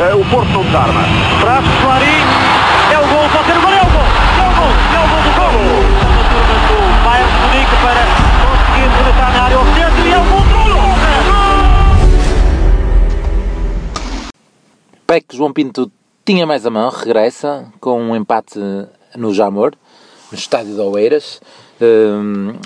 uh, o Porto não desarma. Traz Clarim, é o gol, pode ser o gol, é o gol, é o gol, é o gol do gol. A turma do Bayern Munique para conseguir rematar na área ao centro e é o gol do PEC João Pinto tinha mais a mão, regressa com um empate no Jamor, no estádio de Oeiras.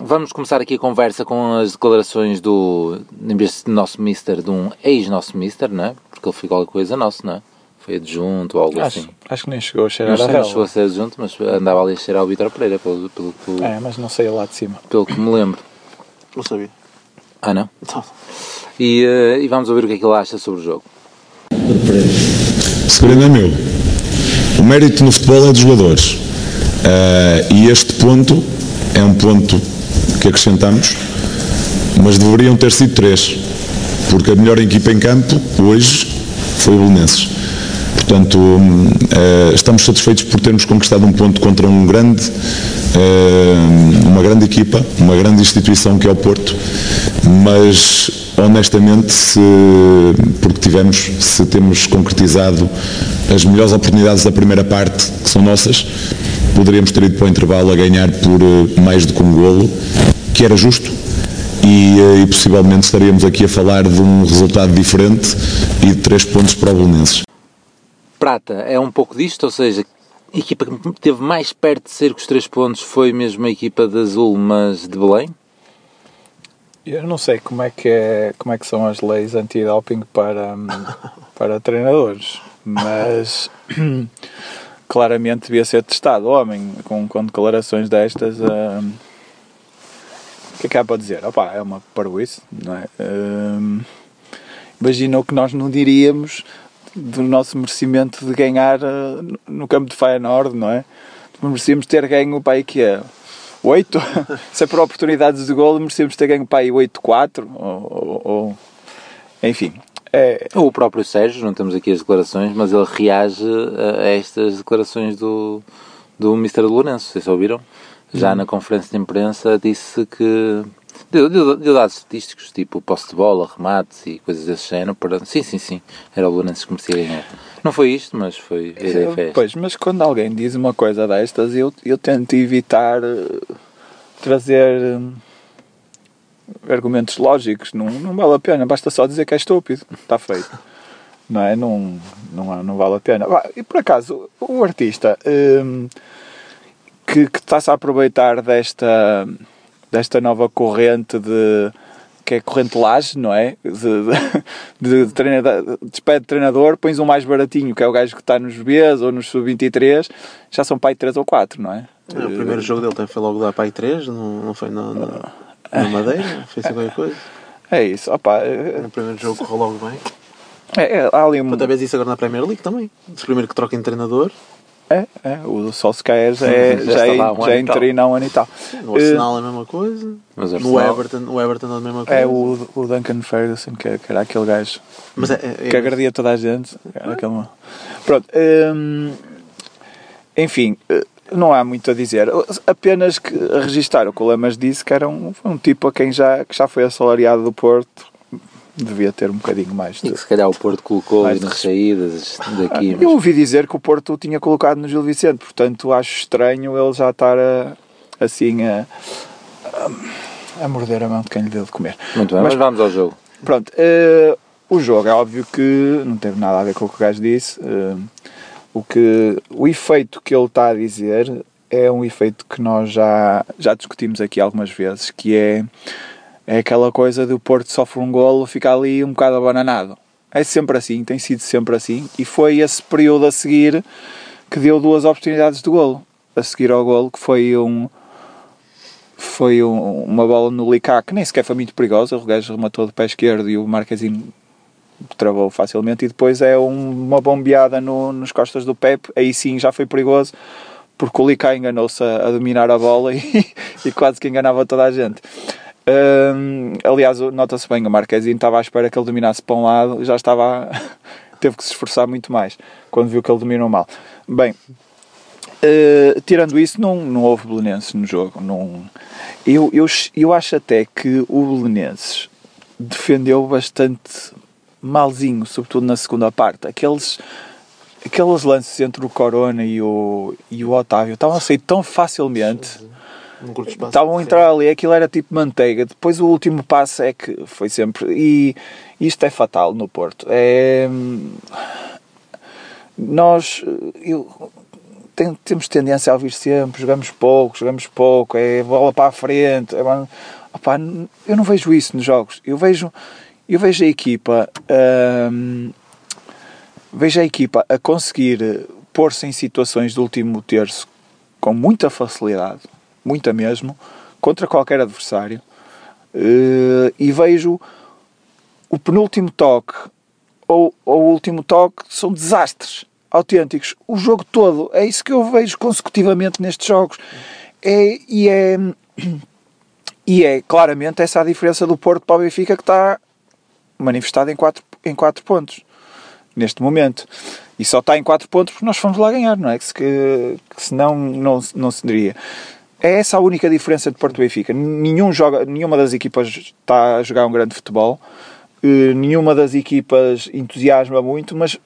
Vamos começar aqui a conversa com as declarações do, em vez de nosso mister, de um ex-nosso mister, não é? Porque ele foi qualquer coisa nosso, não é? Foi adjunto ou algo Acho, assim. acho que nem chegou a cheirar Não a sei, não chegou a ser adjunto, mas andava ali a cheirar ao Vitor Pereira, pelo, pelo, que- É, mas não saiu lá de cima. pelo que me lembro. Não sabia. Ah, não? Então, E, eh, e vamos ouvir o que é que ele acha sobre o jogo. O segredo é meu. O mérito no futebol é dos jogadores. Ah, e este ponto é um ponto que acrescentamos, mas deveriam ter sido três, porque a melhor equipa em campo hoje foi o Belenenses. Portanto, hum, ah, estamos satisfeitos por termos conquistado um ponto contra um grande, ah, uma grande equipa, uma grande instituição que é o Porto, mas honestamente, se, porque tivemos, se temos concretizado as melhores oportunidades da primeira parte, que são nossas, poderíamos ter ido para o intervalo a ganhar por eh, mais do que um golo, que era justo, e, eh, e possivelmente estaríamos aqui a falar de um resultado diferente e de três pontos para o Belenenses. Prata é um pouco disto, ou seja, a equipa que esteve mais perto de ser com os três pontos foi mesmo a equipa de Azul, mas de Belém. Eu não sei como é que, é, como é que são as leis anti-doping para, hum, para treinadores, mas claramente devia ser testado. O homem, com, com declarações destas, hum, o que é que há para dizer? Opa, é uma parvoíce, não é? Hum, imagina o que nós não diríamos do nosso merecimento de ganhar eh, no- campo de Feyenoord, não é? Merecíamos ter ganho para aí que é 8? Se é por oportunidades de gol, merecíamos ter ganho para aí 8-4 ou, ou- ou- enfim. É, Ou o próprio Sérgio, não temos aqui as declarações, mas ele reage a, estas declarações do, do Mr. Lourenço, vocês ouviram? Já na conferência de imprensa disse que deu, deu, deu dados estatísticos, tipo posse de bola, remates e coisas desse género. Para... Sim, sim, sim, era o Lourenço que merecia ganhar. Não foi isto, mas foi esta. Pois, mas quando alguém diz uma coisa destas, eu, eu tento evitar eh, trazer eh, argumentos lógicos. Não, não vale a pena, basta só dizer que é estúpido. Está feito. Não é? Não, não, não vale a pena. E por acaso, o artista hum, que, que está-se a aproveitar desta, desta nova corrente de que é corrente laje, não é? De, de, de, treinador, despede de treinador, pões um mais baratinho, que é o gajo que está nos Bs ou nos Sub-23, já são pai 3 ou 4, não é? o primeiro jogo dele foi logo para aí 3, não, não foi na, na, na Madeira, foi assim qualquer coisa. É isso, opa, é, No primeiro jogo correu logo bem. é, há ali um... Outra vez isso agora na Premier League também. O primeiro que troca em treinador, É, é, o Solskjaer já é, Já já, está é, há um ano já é e tal. interino há um ano e tal. no Arsenal é a mesma coisa, Mas o no Everton, o Everton é a mesma coisa. É o, o Duncan Ferguson, que, é- que era aquele gajo Mas é, é, é- que agredia toda a gente. Era aquele... Pronto. hum, enfim, eh, não há muito a dizer. Apenas que registar o que o Lemas disse, que era um, um tipo a quem já, que já foi assalariado do Porto, devia ter um bocadinho mais E de... que se calhar o Porto colocou nas de- saídas daqui. Eu mas- ouvi dizer que o Porto o tinha colocado no Gil Vicente, portanto acho estranho ele já estar a- assim a, a, a morder a mão de quem lhe deu de comer. Muito bem, mas, Mas- vamos ao jogo. Pronto, eh, o jogo é óbvio que não teve nada a ver com o que o gajo disse. eh, o, que, o efeito que ele está a dizer é um efeito que nós já, já discutimos aqui algumas vezes, que é, é aquela coisa do Porto sofre um golo, fica ali um bocado abananado. É sempre assim, tem sido sempre assim, e foi esse período a seguir que deu duas oportunidades de golo. A seguir ao golo, que foi um, foi um- uma bola no Licá que nem sequer foi muito perigosa. O gajo rematou de pé esquerdo e o Marquezinho travou facilmente. E depois é um- uma bombeada no, nos costas do Pepe. Aí sim já foi perigoso porque o Licá enganou-se a, a dominar a bola e, e quase que enganava toda a gente. Hum, aliás, nota-se bem, o Marquezinho estava à espera que ele dominasse para um lado já estava. teve que se esforçar muito mais quando viu que ele dominou mal. Bem, Uh, tirando isso, não, não houve Belenenses no jogo. Não, eu, eu, eu acho até que o Belenenses defendeu bastante malzinho, sobretudo na segunda parte. Aqueles, aqueles lances entre o Corona e o, e o Otávio estavam a sair tão facilmente. Estavam a entrar ali, aquilo era tipo manteiga. Depois o último passo é que foi sempre. E isto é fatal no Porto. É. Nós. Eu, tem- temos tendência a ouvir sempre: jogamos pouco, jogamos pouco, é bola para a frente. É, n- eu não vejo isso nos jogos. Eu vejo, eu vejo a equipa. hum, vejo a equipa a conseguir pôr-se em situações do último terço com muita facilidade, muita mesmo, contra qualquer adversário. Eh, e vejo o penúltimo toque ou, ou o último toque são desastres autênticos. O jogo todo, é isso que eu vejo consecutivamente nestes jogos. É, e é. E é claramente essa a diferença do Porto para o Benfica que está manifestada em 4 em quatro pontos neste momento. E só está em 4 pontos porque nós fomos lá ganhar, não é? Que, que, que senão não, não se diria. É essa a única diferença de Porto Benfica. Nenhum joga, nenhuma das equipas está a jogar um grande futebol, eh, nenhuma das equipas entusiasma muito, mas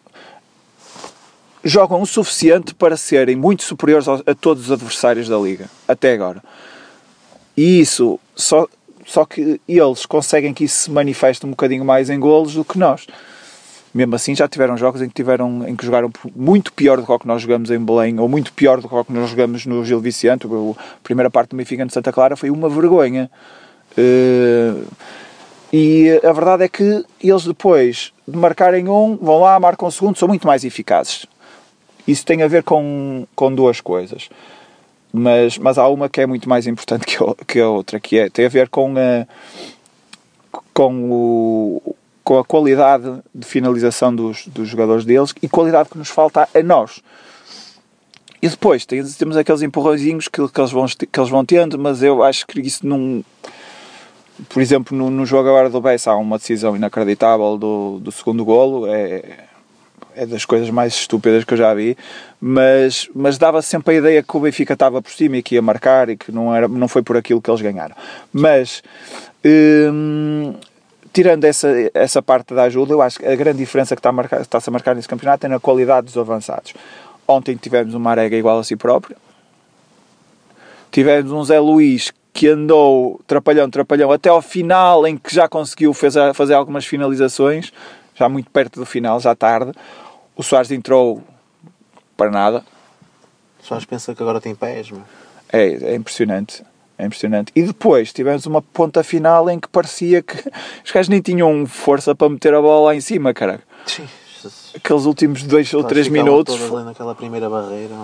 jogam o suficiente para serem muito superiores a todos os adversários da liga, até agora. E isso, só, só que eles conseguem que isso se manifeste um bocadinho mais em golos do que nós. Mesmo assim, já tiveram jogos em que, tiveram, em que jogaram muito pior do que o que nós jogamos em Belém, ou muito pior do que o que nós jogamos no Gil Vicente. A primeira parte do Benfica de Santa Clara foi uma vergonha. Eh, e a verdade é que eles depois de marcarem um, vão lá, marcam o segundo, são muito mais eficazes. Isso tem a ver com, com duas coisas. Mas, mas há uma que é muito mais importante que a, que a outra, que é, tem a ver com a, com, o, com a qualidade de finalização dos, dos jogadores deles e qualidade que nos falta a nós. E depois tem- temos aqueles empurrõezinhos que, que, eles vão, que eles vão tendo, mas eu acho que isso não. Por exemplo, no, no jogo agora do Bessa há uma decisão inacreditável do, do segundo golo. É, é das coisas mais estúpidas que eu já vi, mas, mas dava sempre a ideia que o Benfica estava por cima e que ia marcar e que não, era, não foi por aquilo que eles ganharam. Mas, hum, tirando essa, essa parte da ajuda, eu acho que a grande diferença que está marcar- está-se a marcar nesse campeonato é na qualidade dos avançados. Ontem tivemos uma Marega igual a si próprio, tivemos um Zé Luís que andou trapalhão, trapalhão, até ao final em que já conseguiu fazer algumas finalizações, já muito perto do final, já tarde. O Soares entrou para nada. Só pensa que agora tem pés, meu. É, é impressionante. É impressionante. E depois tivemos uma ponta final em que parecia que os gajos nem tinham força para meter a bola lá em cima, cara. Aqueles últimos dois ou três minutos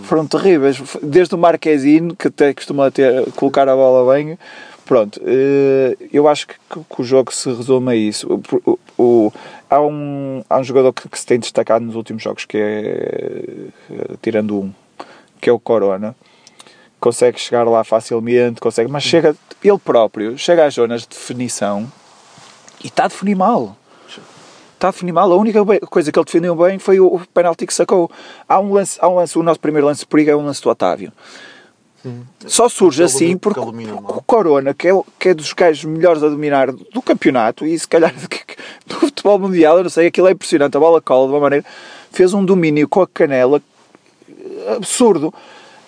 foram terríveis. Desde o Marquezine, que até costuma ter, colocar a bola bem. Pronto, eh, eu acho que, o jogo se resume a isso. O- o- o- há, um, há um jogador que, que se tem destacado nos últimos jogos, que é, eh, tirando um, que é o Corona. Consegue chegar lá facilmente, consegue, mas chega, ele próprio chega às zonas de definição e está a definir mal. Está a definir mal. A única coisa que ele defendeu bem foi o, o penalti que sacou. Há um lance, há um lance, o nosso primeiro lance de perigo é um lance do Otávio. Só surge assim porque o Corona, que é, que é dos gajos melhores a dominar do campeonato e se calhar do, futebol mundial, eu não sei, aquilo é impressionante. A bola cola de uma maneira, fez um domínio com a canela absurdo.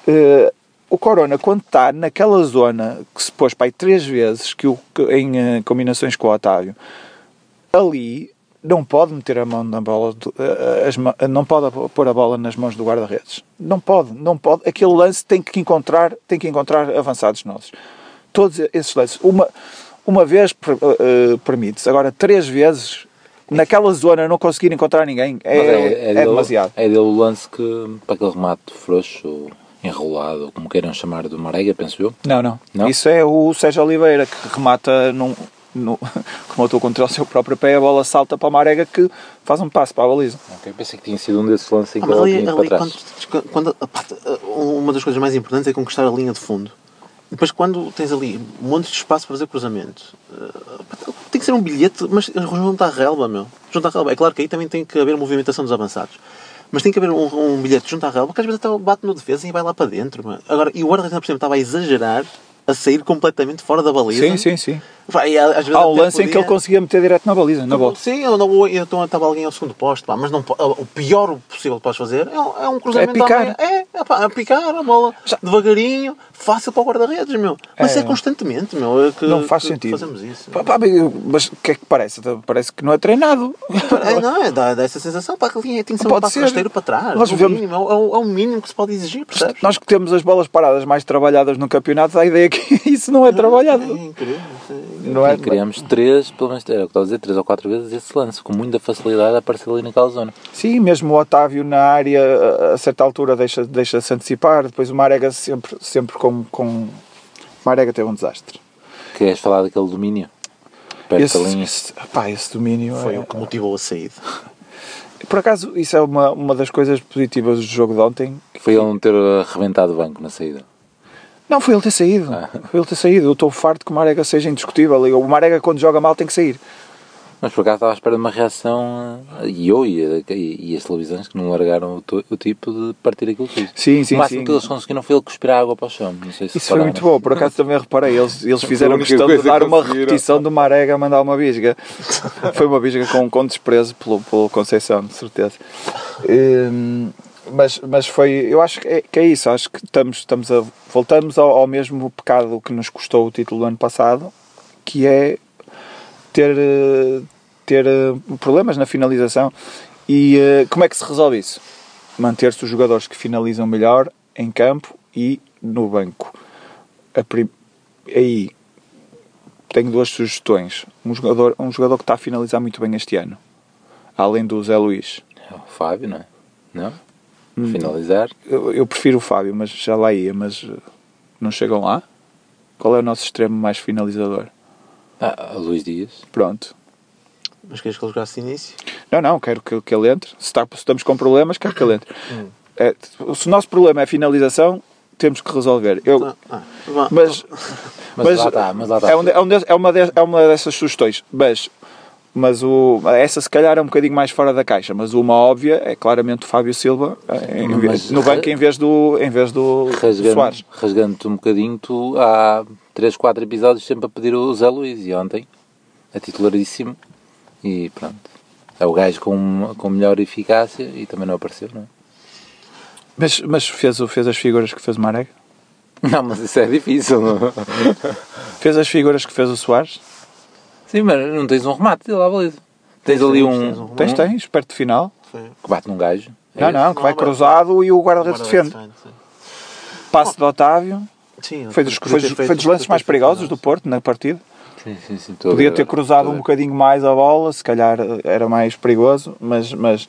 Eh, o Corona, quando está naquela zona que se pôs para aí três vezes que o, em eh, combinações com o Otávio, ali não pode meter a mão na bola, do- as não pode pôr a bola nas mãos do guarda-redes. Não pode, não pode. Aquele lance tem que encontrar, tem que encontrar avançados nossos. Todos esses lances. Uma, uma vez eh, permite-se, agora três vezes naquela zona não conseguir encontrar ninguém é, Mas é, dele- demasiado. É dele o lance que, para aquele remate frouxo, ou enrolado, como queiram chamar, do Marega, penso eu. Não, não, Não? Isso é o Sérgio Oliveira que remata num, no, rematou contra o seu próprio pé, a bola salta para a Marega que faz um passo para a baliza. Ok, pensei que tinha sido um desses lances em Ah, que ele ali, tinha ido ali para trás. quando, quando- pá, uma das coisas mais importantes é conquistar a linha de fundo. Depois, quando tens ali um monte de espaço para fazer cruzamento, pá, tem que ser um bilhete, mas junto à relva, meu. Junto à relva. É claro que aí também tem que haver movimentação dos avançados. Mas tem que haver um, um bilhete junto à relva, que às vezes até bate no defesa e vai lá para dentro. meu. Agora, e o guarda-redes, por exemplo, estava a exagerar a sair completamente fora da baliza. Sim, sim, sim. Pá, e às vezes Há um lance em que podia- ele conseguia meter direto na baliza, na bola. Sim, eu não então estava alguém ao segundo posto, pá, mas não, o pior possível que podes fazer é, um- é um cruzamento É picar. É, é, pá, é picar a bola devagarinho, fácil para o guarda-redes, meu. Mas É. é, constantemente, meu. é que- Não faz que sentido. Fazemos isso. Pá, pá, Mas o que é que parece? Parece que não é treinado. É, não, é, dá, dá essa sensação, pá, que tem que ser um passo rasteiro para trás. Nós no vemos- mínimo, é, o- é o- é o mínimo que se pode exigir, percebes? Nós que temos as bolas paradas mais trabalhadas no campeonato, dá a ideia que isso não é É trabalhado. incrível. sim. Não é? E criamos três, pelo menos, era o que estava a dizer, três ou quatro vezes esse lance, com muita facilidade a aparecer ali naquela zona. Sim, mesmo o Otávio na área, a- certa altura, deixa- deixa-se antecipar. Depois o Marega sempre, sempre com, com. O Marega teve um desastre. Queres falar daquele domínio? Perto Esse, da linha. esse, pá, esse domínio Foi é- o que motivou a saída. Por acaso, isso é uma, uma das coisas positivas do jogo de ontem. Foi ele não ter arrebentado o banco na saída. Não, foi ele ter saído. Ah. Foi ele ter saído. Eu estou farto que o Marega seja indiscutível. O Marega, quando joga mal, tem que sair. Mas por acaso estava à espera de uma reação, eh, e eu e, e, e as televisões que não largaram o, o tipo de partir aquilo tudo. Sim, sim, o máximo sim. que eles conseguiram foi ele cuspir a água para o chão. Não sei se Isso foi repararam. muito bom, por acaso também reparei. Eles, eles fizeram questão de que dar uma repetição do Marega a mandar uma bisga. Foi uma bisga com, com desprezo pelo, pelo Conceição, de certeza. Hum, mas, mas foi, eu acho que é, que é isso. Acho que estamos, estamos a, voltamos ao, ao mesmo pecado que nos custou o título do ano passado, que é ter, eh, ter eh, problemas na finalização. E eh, como é que se resolve isso? Manter-se os jogadores que finalizam melhor em campo e no banco. Prim- Aí tenho duas sugestões. Um jogador, um jogador que está a finalizar muito bem este ano, além do Zé Luís. É o Fábio, não é? Não? Hum. Finalizar. Eu, eu prefiro o Fábio, mas já lá ia, mas eh, não chegam lá. Qual é o nosso extremo mais finalizador? Ah, a Luís Dias. Pronto. Mas queres que ele jogasse de início? Não, não, quero que, que ele entre. Se, está- se estamos com problemas, quero que ele entre. É, se o nosso problema é finalização, temos que resolver. Eu, Ah, ah, bom. mas, Mas lá está, mas lá está. É, um de- é, um de- é uma de- é uma dessas sugestões. Mas, mas o, essa se calhar é um bocadinho mais fora da caixa. Mas uma óbvia é claramente o Fábio Silva eh, em Mas- no banco em vez do, em vez do Rasgando, Soares. rasgando-te um bocadinho, tu há 3, 4 episódios sempre a pedir o Zé Luís e ontem é titularíssimo e pronto. É o gajo com, com melhor eficácia e também não apareceu, não é? Mas, mas fez, fez as figuras que fez o Marega? Não, mas isso é difícil, não? Fez as figuras que fez o Soares? Sim, mas não tens um remate lá, baliza. Tens ali um, tens Tens, perto de final. Foi. que bate num gajo. É Não, não, que vai cruzado e o guarda-redes defende. sim. Passe de Otávio. Sim, Foi dos, foi, foi dos lances mais perigosos do. Porto na partida. Sim, sim, sim. Podia ter cruzado um bocadinho mais a bola, se calhar era mais perigoso, mas, mas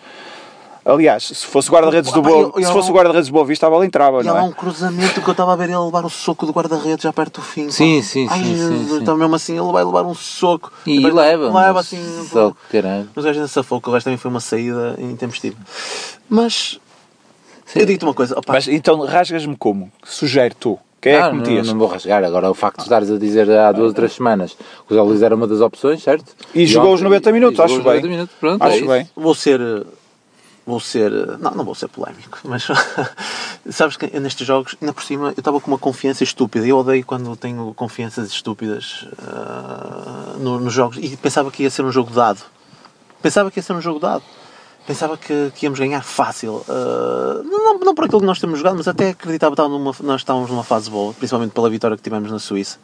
aliás, se fosse o guarda-redes do Ah, Boa, se fosse o guarda-redes do Boa Vista, a bola entrava, E há não lá é? um cruzamento que eu estava a ver ele levar o soco do guarda-redes já perto do fim. Sim, sim, Ai, sim, sim, Jesus, sim. Então mesmo assim ele vai levar um soco. E leva, Leva mas assim. Só que caralho. Mas o gajo ainda safou, que o gajo também foi uma saída intempestiva. Mas. Eu digo-te uma coisa. Opa, Mas então rasgas-me como? Sugere tu. Quem é Ah, que não, metias? não vou rasgar. Agora, o facto de estares a dizer há duas ou três semanas que o Zé Luís era uma das opções, certo? E jogou os ontem- 90 minutos, acho os bem. 90 minutos, pronto, é Acho isso. bem. vou ser. Vou ser. Não, não vou ser polémico, mas. sabes que eu nestes jogos, ainda por cima, eu estava com uma confiança estúpida. Eu odeio quando tenho confianças estúpidas ah, no- nos jogos. E pensava que ia ser um jogo dado. Pensava que ia ser um jogo dado. Pensava que, que íamos ganhar fácil. Ah, não, não por aquilo que nós temos jogado, mas até acreditava que numa- nós estávamos numa fase boa, principalmente pela vitória que tivemos na Suíça.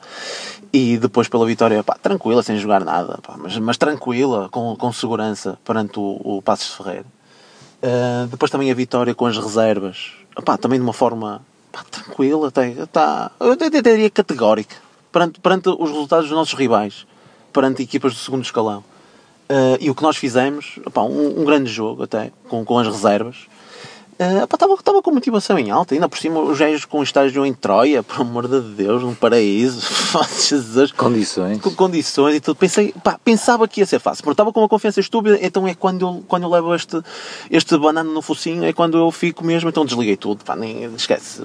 E depois pela vitória, pá, tranquila, sem jogar nada, pá, mas, mas tranquila, com, com segurança perante o, o Passos Ferreira. Uh, depois também a vitória com as reservas, também de uma forma tranquila, até, tá, eu até, diria categórica, perante, perante os resultados dos nossos rivais, perante equipas do segundo escalão. Uh, e o que nós fizemos, um, um grande jogo até, com, com as reservas. Uh, Estava estava com motivação em alta, ainda por cima os gajos com estágio em Troia, por amor de Deus, num paraíso, Jesus, Condições. com condições e tudo. Pensei, pá, pensava que ia ser fácil, porque estava com uma confiança estúpida, então é quando eu, quando eu levo este, este banano no focinho, é quando eu fico mesmo, então desliguei tudo, pá, nem, esquece,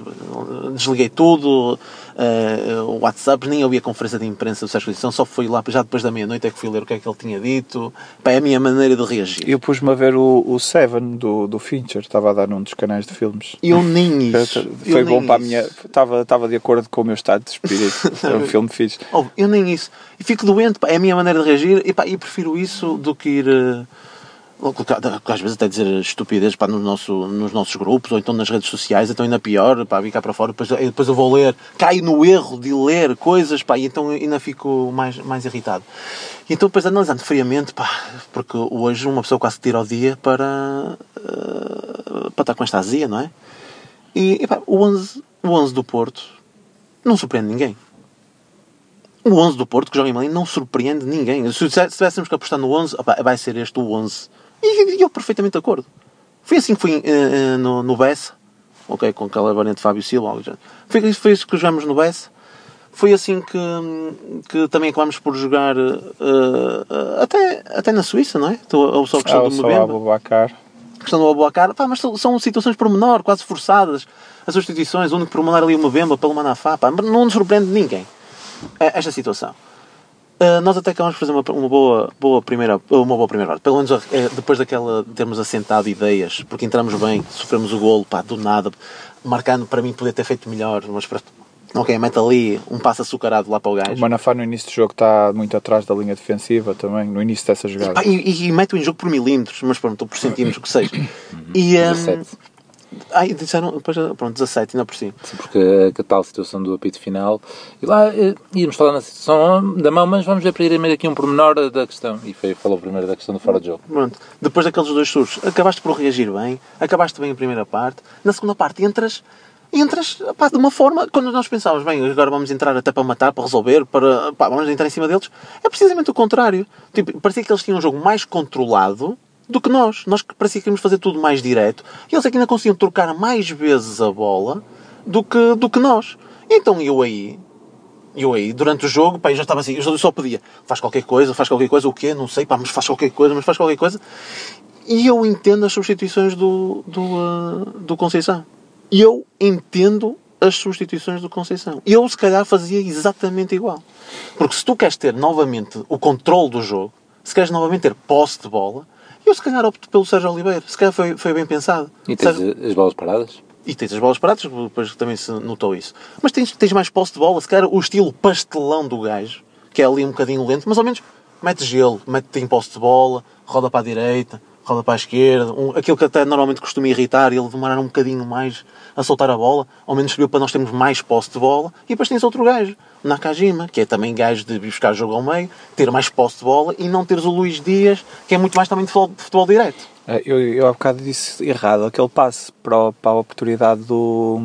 desliguei tudo, eh, o WhatsApp, nem ouvi a conferência de imprensa do Sérgio Conceição, só fui lá, já depois da meia-noite é que fui ler o que é que ele tinha dito, pá, é a minha maneira de reagir. Eu pus-me a ver o, o Seven do, do Fincher, estava a dar num dos canais de filmes. Eu nem isso. eu Foi bom nem para a isso. minha. Estava, estava de acordo com o meu estado de espírito. Foi um filme fixe. Oh, eu nem isso. E fico doente, pá, é a minha maneira de reagir e, pá, e prefiro isso do que ir. colocar- às vezes até dizer estupidez pá, no nosso, nos nossos grupos ou então nas redes sociais, então ainda pior, pá, vir cá para fora, depois, depois eu vou ler, caio no erro de ler coisas, pá, e então ainda fico mais, mais irritado. E então depois analisando friamente, pá, porque hoje uma pessoa quase tira o dia para, eh, para estar com esta azia, não é? E, e pá, o 11, o 11 do Porto não surpreende ninguém. O 11 do Porto, que joga em Malim, não surpreende ninguém. Se se tivéssemos que apostar no 11, opá, vai ser este o 11. E, e eu perfeitamente de acordo. Foi assim que foi eh, eh, no, no Bessa, ok, com aquela variante Fábio Silva. algo. Foi, foi isso que jogamos no Bessa. Foi assim que, que também acabámos por jogar eh, até, até na Suíça, não é? Então, só a questão Ah, do Mbemba Abubacar. questão do Abuacar, pá, mas são, situações por menor, quase forçadas. As substituições, o único por menor ali uma Bemba pelo Manafá, pá, não nos surpreende ninguém esta situação. Eh, nós até acabamos por fazer uma, uma boa, boa primeira, uma boa primeira parte. Pelo menos eh, depois daquela de termos assentado ideias, porque entramos bem, sofremos o golo, pá, do nada, marcando para mim poder ter feito melhor, mas para, ok, mete ali um passo açucarado lá para o O gajo. Manafá no início do jogo está muito atrás da linha defensiva também, no início dessa jogada. Pá, e, e, e mete-o em jogo por milímetros, mas pronto, por centímetros, o que seja. E, 17. Ai, disseram, depois, pronto, 17, ainda por cima. Sim, porque a tal situação do apito final. E lá eh, íamos falar na situação da mão, mas vamos ver primeiro aqui um pormenor da questão. E foi, falou primeiro da questão do fora de jogo. Pronto, depois daqueles dois surtos, acabaste por reagir bem, acabaste bem a primeira parte, na segunda parte entras, entras pá, de uma forma, quando nós pensávamos, bem, agora vamos entrar até para matar, para resolver, para, pá, vamos entrar em cima deles, é precisamente o contrário. Tipo, parecia que eles tinham um jogo mais controlado do que nós. Nós que parecia que queríamos fazer tudo mais direto, e eles é que ainda conseguiam trocar mais vezes a bola do que, do que nós. Então eu aí, eu aí, durante o jogo, pá, eu já estava assim, eu só pedia, faz qualquer coisa, faz qualquer coisa, o quê? Não sei, pá, mas faz qualquer coisa, mas faz qualquer coisa. E eu entendo as substituições do, do, ah, do Conceição. E eu entendo as substituições do Conceição. Eu, se calhar, fazia exatamente igual. Porque se tu queres ter novamente o controle do jogo, se queres novamente ter posse de bola, eu, se calhar, opto pelo Sérgio Oliveira. Se calhar foi, foi bem pensado. E tens Sérgio- as bolas paradas? e tens as bolas paradas, depois também se notou isso. Mas tens, tens mais posse de bola, se calhar o estilo pastelão do gajo, que é ali um bocadinho lento, mas ao menos mete gelo, mete em posse de bola, roda para a direita, roda para a esquerda, um, aquilo que até normalmente costuma irritar, ele demorar um bocadinho mais a soltar a bola, ao menos serviu para nós termos mais posse de bola, e depois tens outro gajo, Nakajima, que é também gajo de buscar jogo ao meio, ter mais posse de bola, e não teres o Luís Dias, que é muito mais também de futebol, de futebol direto. É, Eu, eu há bocado disse errado, aquele passe para, para a oportunidade do,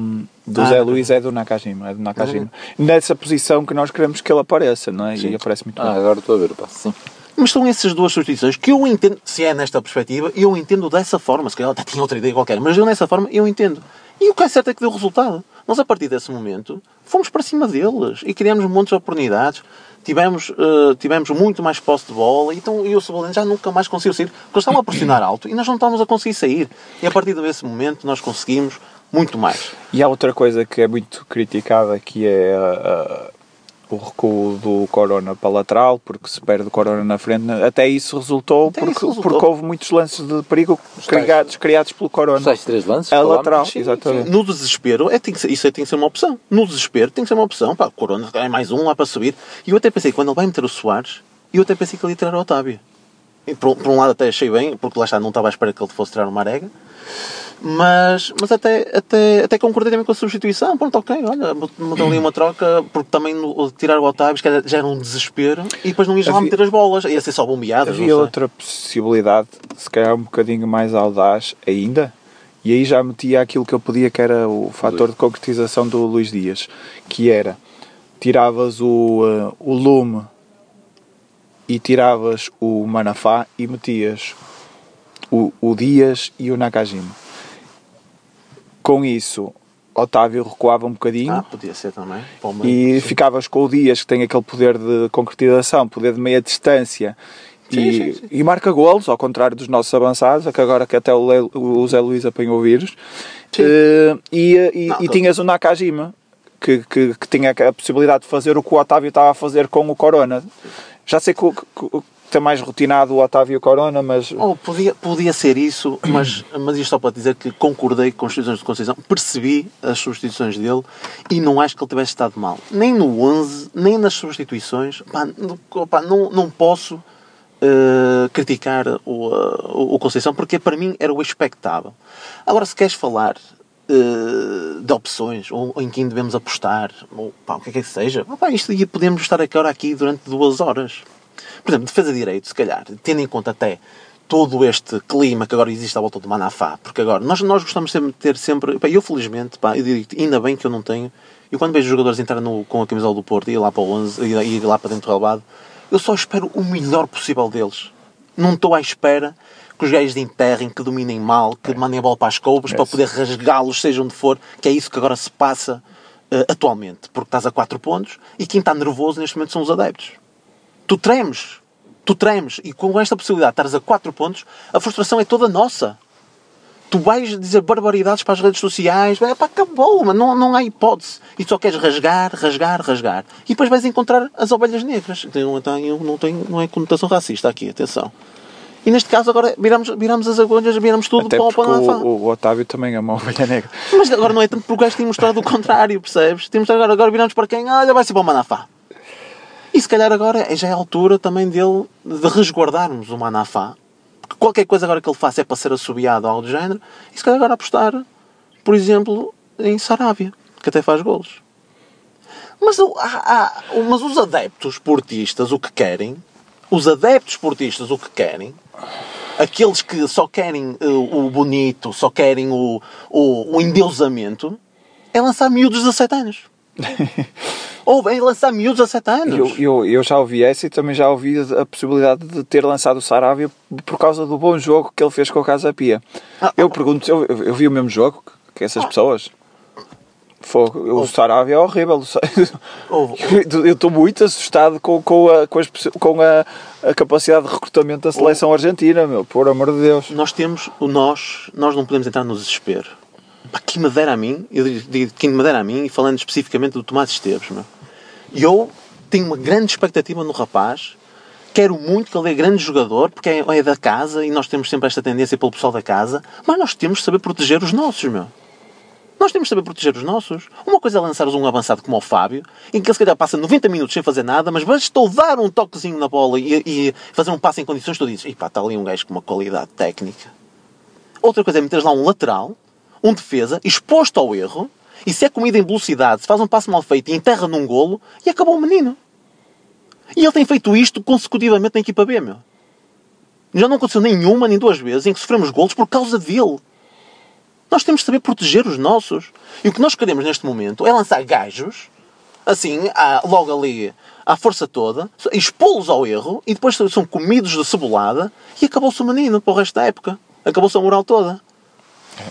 do Ah, Zé. Luís é do Nakajima, é do Nakajima. Nessa posição que nós queremos que ele apareça, não é? E aparece muito Ah, bem. agora estou a ver o passo. Sim. Mas são essas duas substituições que eu entendo, se é nesta perspectiva, eu entendo dessa forma. Se calhar até tinha outra ideia qualquer, mas eu nessa forma eu entendo. E o que é certo é que deu resultado. Nós, a partir desse momento, fomos para cima deles e criamos de oportunidades. Tivemos, eh, tivemos muito mais posse de bola e, então, e o Cebolinha já nunca mais conseguiu sair, porque eles estavam a pressionar alto e nós não estávamos a conseguir sair. E a partir desse momento nós conseguimos muito mais. E há outra coisa que é muito criticada que é ah, ah, o recuo do Corona para a lateral, porque se perde o Corona na frente. Até isso resultou, Até porque, isso resultou. porque houve muitos lances de perigo criados, criados pelo Os Corona. tais três lances? A lateral, Sim, exatamente. No desespero, é, tem que ser, isso é, tem que ser uma opção. No desespero, tem que ser uma opção. Pá, o Corona é mais um lá para subir. E eu até pensei, quando ele vai meter o Soares, eu até pensei que ele ia tirar o Otávio. E por, por um lado até achei bem, porque lá está, não estava à espera que ele fosse tirar o Marega. Mas, mas até, até, até concordei também com a substituição. Pronto, ok, olha, mudou ali uma troca, porque também no- tirar o Otávio já era um desespero. E depois não ias lá meter as bolas, ia ser só bombeadas. não Havia outra possibilidade, se calhar um bocadinho mais audaz ainda, e aí já metia aquilo que eu podia, que era o fator de concretização do Luís Dias, que era tiravas o, eh, o lume e tiravas o Manafá e metias o, o Dias e o Nakajima. Com isso, Otávio recuava um bocadinho Ah, podia ser também. Meio, e sim. ficavas com o Dias que tem aquele poder de concretização, poder de meia distância Sim, e, sim, sim. e marca golos, ao contrário dos nossos avançados, que agora que até o, Le, o Zé Luís apanhou o vírus. Eh, e, e, Não, e tinhas o Nakajima que, que, que tinha a possibilidade de fazer o que o Otávio estava a fazer com o Corona. Já sei que, que- ter mais rotinado o Otávio Corona, mas Oh, podia, podia ser isso, mas, mas isto só para dizer que concordei com as substituições de Conceição, percebi as substituições dele e não acho que ele tivesse estado mal. Nem no 11, nem nas substituições. Pá, não, pá, não, não posso eh, criticar o, eh, o Conceição porque para mim era o expectável. Agora, se queres falar eh, de opções ou em quem devemos apostar, ou pá, o que é que seja, pá, isto podemos estar agora aqui durante duas horas. Por exemplo, defesa de direito, se calhar, tendo em conta até todo este clima que agora existe à volta do Manafá, porque agora nós, nós gostamos sempre de ter sempre, pá, eu felizmente, pá, eu digo ainda bem que eu não tenho, eu quando vejo os jogadores entrar no, com a camisola do Porto e ir lá para o 11, e ir, lá para dentro do relevado, eu só espero o melhor possível deles. Não estou à espera que os gajos de enterrem, que dominem mal, que mandem a bola para as covas para poder rasgá-los, seja onde for, que é isso que agora se passa eh, atualmente, porque estás a 4 pontos e quem está nervoso neste momento são os adeptos tu tremes. Tu tremes. E com esta possibilidade de estares a 4 pontos, a frustração é toda nossa. Tu vais dizer barbaridades para as redes sociais. É pá, acabou, mas não, não há hipótese. E só queres rasgar, rasgar, rasgar. E depois vais encontrar as ovelhas negras. Então, então, não, tem, não é conotação racista aqui, atenção. E neste caso agora viramos, viramos as agulhas, viramos tudo até para o o, o Otávio também é uma ovelha negra. Mas agora não é tanto porque o gajo tem mostrado o contrário, percebes? Temos agora, agora viramos para quem? Olha, vai ser para o Manafá. E se calhar agora já é a altura também dele de resguardarmos o Manafá. Porque qualquer coisa agora que ele faça é para ser assobiado ou algo do género. E se calhar agora apostar, por exemplo, em Sarávia, que até faz golos. Mas, há- há- mas os adeptos portistas o que querem, os adeptos portistas o que querem, aqueles que só querem eh, o bonito, só querem o, o, o endeusamento, é lançar miúdos de 17 anos. Ou é lançar miúdos de 17 anos. Eu, eu, eu já ouvi essa e também já ouvi a possibilidade de ter lançado o Sarávia por causa do bom jogo que ele fez com o Casa Pia. Ah, Eu pergunto, eu, eu vi o mesmo jogo que- essas pessoas. Fogo, o Sarávia é horrível. Houve- Eu estou muito assustado com, com, a, com, as com a, a capacidade de recrutamento da seleção argentina, meu, por amor de Deus. nós temos o nós, nós não podemos entrar no desespero. Quem me dera a mim, eu digo quem me dera a mim, e falando especificamente do Tomás Esteves, meu. eu tenho uma grande expectativa no rapaz, quero muito que ele é grande jogador, porque é, é da casa e nós temos sempre esta tendência pelo pessoal da casa, mas nós temos de saber proteger os nossos, meu. Nós temos de saber proteger os nossos. Uma coisa é lançares um avançado como o Fábio, em que ele se calhar passa 90 minutos sem fazer nada, mas bastou dar um toquezinho na bola e, e fazer um passo em condições, tu dizes, pá, está ali um gajo com uma qualidade técnica. Outra coisa é meteres lá um lateral, um defesa, exposto ao erro, e se é comida em velocidade, se faz um passo mal feito e enterra num golo, e acabou o menino. E ele tem feito isto consecutivamente na equipa B, meu. Já não aconteceu nenhuma, nem duas vezes, em que sofremos golos por causa dele. Nós temos de saber proteger os nossos. E o que nós queremos neste momento é lançar gajos, assim, logo ali, à força toda, expô-los ao erro e depois são comidos de cebolada e acabou-se o menino para o resto da época. Acabou-se a moral toda.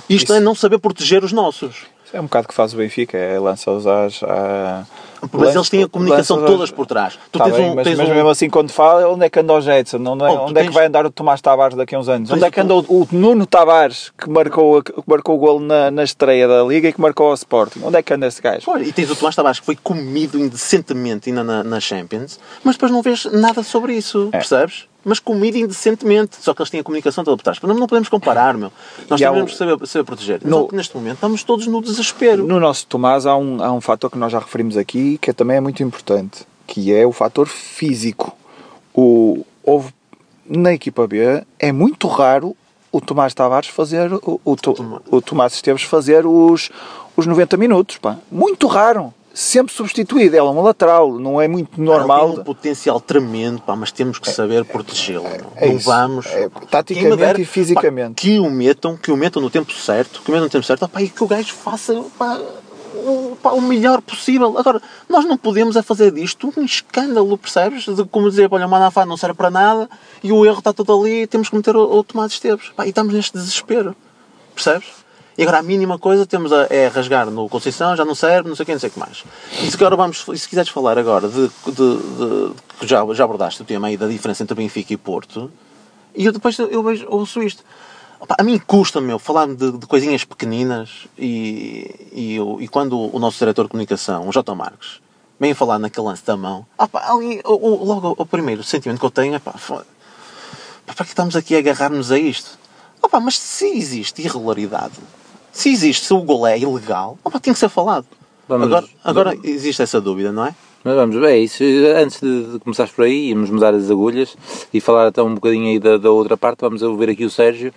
Isto isso- é não saber proteger os nossos. É um bocado que faz o Benfica, é lança-os às. à- Mas eles têm a comunicação às- todas por trás. Tu Tá tens bem, um. mas, tens mas um- mesmo assim, quando fala, onde é que anda o Jetson? Onde, é- Oh, onde é que tens- vai andar o Tomás Tavares daqui a uns anos? Tens Onde é que anda o, o Nuno Tavares, que marcou, que marcou o golo na, na estreia da Liga e que marcou ao Sporting? Onde é que anda esse gajo? Olha, e tens o Tomás Tavares que foi comido indecentemente ainda na, na Champions, mas depois não vês nada sobre isso, É. percebes? Mas comido indecentemente. Só que eles têm a comunicação toda por. Não, não podemos comparar, meu. Nós E que saber, saber proteger. No- Só que neste momento estamos todos no desespero. No nosso Tomás há um, há um fator que nós já referimos aqui que também é muito importante, que é o fator físico. O, houve, na equipa B é muito raro o Tomás Tavares fazer o, o, o Tomás Esteves fazer os, os 90 minutos. Pá. Muito raro. Sempre substituído. Ele é um lateral, não é muito normal. tem um potencial tremendo, pá, mas temos que saber protegê-lo. meu. é não isso. vamos. É, taticamente dera, e fisicamente. pá, que o metam, que o metam no tempo certo, que o metam no tempo certo, pá, e que o gajo faça pá, o, pá, o melhor possível. Agora, nós não podemos é fazer disto um escândalo, percebes? De como dizer, olha, o Manafá não serve para nada e o erro está todo ali e temos que meter o, o Tomás Esteves. Pá, e estamos neste desespero, percebes? E agora a mínima coisa temos a, é rasgar no Conceição, já não serve, não sei o que, não sei o que mais. E se, agora vamos, se quiseres falar agora de, de, de- que já, já abordaste o tema aí da diferença entre Benfica e Porto, e eu depois eu vejo, ouço isto. Opa, a mim custa, meu, falar de, de coisinhas pequeninas e, e, eu- e quando o nosso diretor de comunicação, o J. Marques, vem falar naquele lance da mão, opa, ali, o, o- logo o primeiro sentimento que eu tenho é Pá, para que estamos aqui a agarrar-nos a isto? Opa, mas se existe irregularidade, se existe, se o gol é ilegal, opa, tem que ser falado. Vamos- agora, agora existe essa dúvida, não é? Mas vamos, é isso. Antes de, de começares por aí, íamos mudar as agulhas e falar até um bocadinho aí da, da outra parte. Vamos ouvir aqui o Sérgio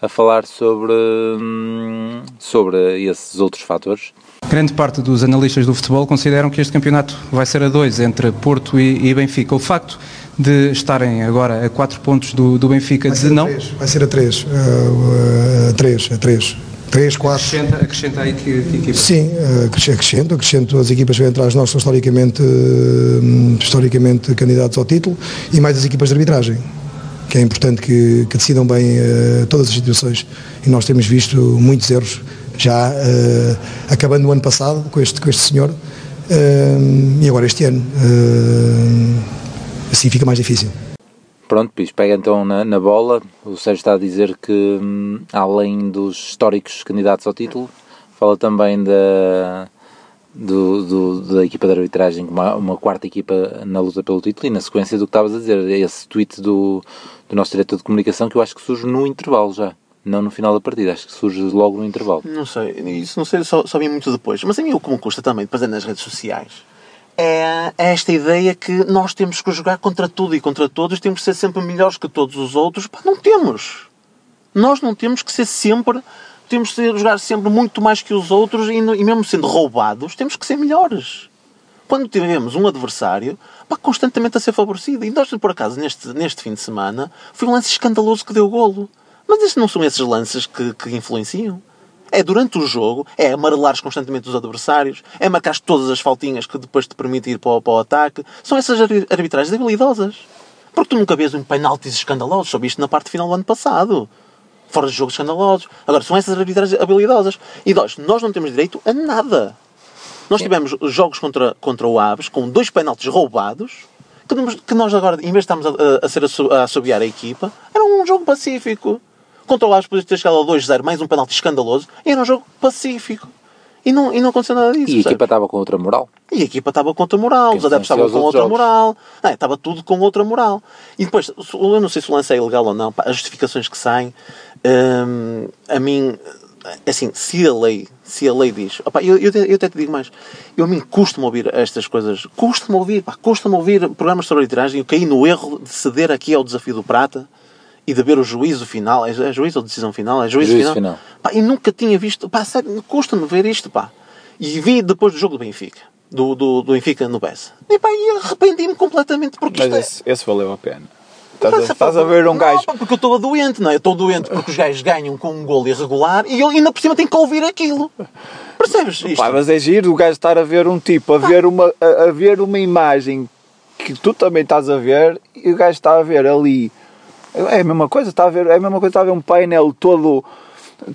a falar sobre, hum, sobre esses outros fatores. Grande parte dos analistas do futebol consideram que este campeonato vai ser a dois entre Porto e, e Benfica. O facto de estarem agora a quatro pontos do, do Benfica, Vai de ser a não. três, Vai ser a 3. A 3, a 3. 3, 4. Acrescenta, acrescenta aí que, que equipa. Sim, acrescento, acrescento, as equipas que vêm atrás de nós são historicamente, eh, historicamente candidatos ao título e mais as equipas de arbitragem, que é importante que, que decidam bem eh, todas as situações e nós temos visto muitos erros já eh, acabando o ano passado com este, com este senhor eh, e agora este ano. Eh, assim fica mais difícil. Pronto, Pis, pega então na, na bola. O Sérgio está a dizer que, hum, além dos históricos candidatos ao título, fala também da, do, do- da equipa de arbitragem uma, uma quarta equipa na luta pelo título. E na sequência do que estavas a dizer, esse tweet do, do nosso diretor de comunicação que eu acho que surge no intervalo já, não no final da partida. Acho que surge logo no intervalo. Não sei, isso não sei, só, só vi muito depois. Mas a mim o que me custa também, depois é nas redes sociais, é esta ideia que nós temos que jogar contra tudo e contra todos, temos que ser sempre melhores que todos os outros. Pá, não temos. Nós não temos que ser sempre, temos que jogar sempre muito mais que os outros e, e mesmo sendo roubados, temos que ser melhores. Quando tivemos um adversário, pá, constantemente a ser favorecido. E nós, por acaso, neste, neste fim de semana, foi um lance escandaloso que deu golo. Mas esses não são esses lances que, que influenciam. É durante o jogo, é amarelares constantemente os adversários, é marcar todas as faltinhas que depois te permite ir para o, para o ataque. São essas arbi- arbitragens habilidosas. Porque tu nunca vês um penaltis escandalosos, só viste na parte final do ano passado. Fora de jogos escandalosos. Agora, são essas arbitragens habilidosas. E nós, nós não temos direito a nada. Nós tivemos jogos contra, contra o Aves com dois penaltis roubados que, nós agora, em vez de estarmos a, a, a ser asso- a assobiar a equipa, era um jogo pacífico. Aves podia ter chegado ao 2-0, mais um penalti escandaloso, e era um jogo pacífico. E não, e não aconteceu nada disso. E a percebes? equipa estava com outra moral. E a equipa estava com outra moral, os adeptos estavam com outra jogos. moral, Não, é, estava tudo com outra moral. E depois, eu não sei se o lance é ilegal ou não, pá, as justificações que saem, hum, a mim, assim, se a lei, se a lei diz, opá, eu, eu, até- eu até te digo mais, eu a mim custa-me ouvir estas coisas, custa-me ouvir, custa-me ouvir programas sobre arbitragem, eu caí no erro de ceder aqui ao desafio do Prata e de ver o juízo final, é, é juízo ou decisão final? É juízo, Juízo final. final. Pá, e nunca tinha visto, pá, sério, custa-me ver isto, pá. E vi depois do jogo do Benfica, do, do, do Benfica no BES. E pá, e arrependi-me completamente porque Mas isto esse, esse valeu a pena. é... Estás a, estás a ver um Não, gajo. porque eu estou doente, não é? Eu estou doente porque os gajos ganham com um gol irregular e eu ainda por cima tenho que ouvir aquilo. Percebes isto? Pá, mas é giro o gajo estar a ver um tipo, a ver uma, a, a ver uma imagem que tu também estás a ver e o gajo está a ver ali. É a mesma coisa, está a ver, é a mesma coisa, está a ver um painel todo,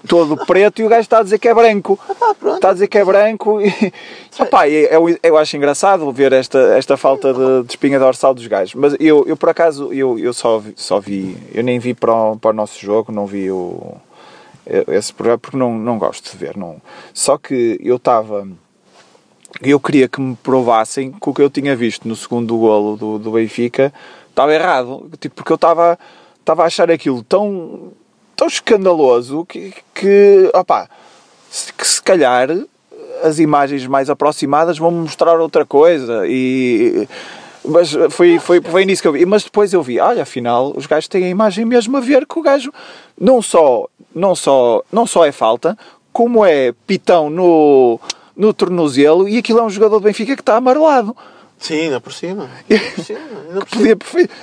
todo preto e o gajo está a dizer que é branco. pronto. Está a dizer que é branco e. Opá, eu, eu acho engraçado ver esta, esta falta de, de espinha dorsal dos gajos. Mas eu, eu por acaso, eu, eu só, vi, só vi. Eu nem vi para o, para o nosso jogo, não vi o, esse programa porque não, não gosto de ver. Não. Só que eu estava. Eu queria que me provassem que o que eu tinha visto no segundo golo do, do Benfica estava errado. Tipo, porque eu estava, estava a achar aquilo tão, tão escandaloso que, que opá, se, que se calhar as imagens mais aproximadas vão mostrar outra coisa e mas foi, foi, foi nisso que eu vi. Mas depois eu vi, olha, afinal, os gajos têm a imagem mesmo a ver que o gajo não só, não só, não só é falta, como é pitão no, no tornozelo e aquilo é um jogador do Benfica que está amarelado. Sim, ainda por cima. Ainda por cima, ainda por cima.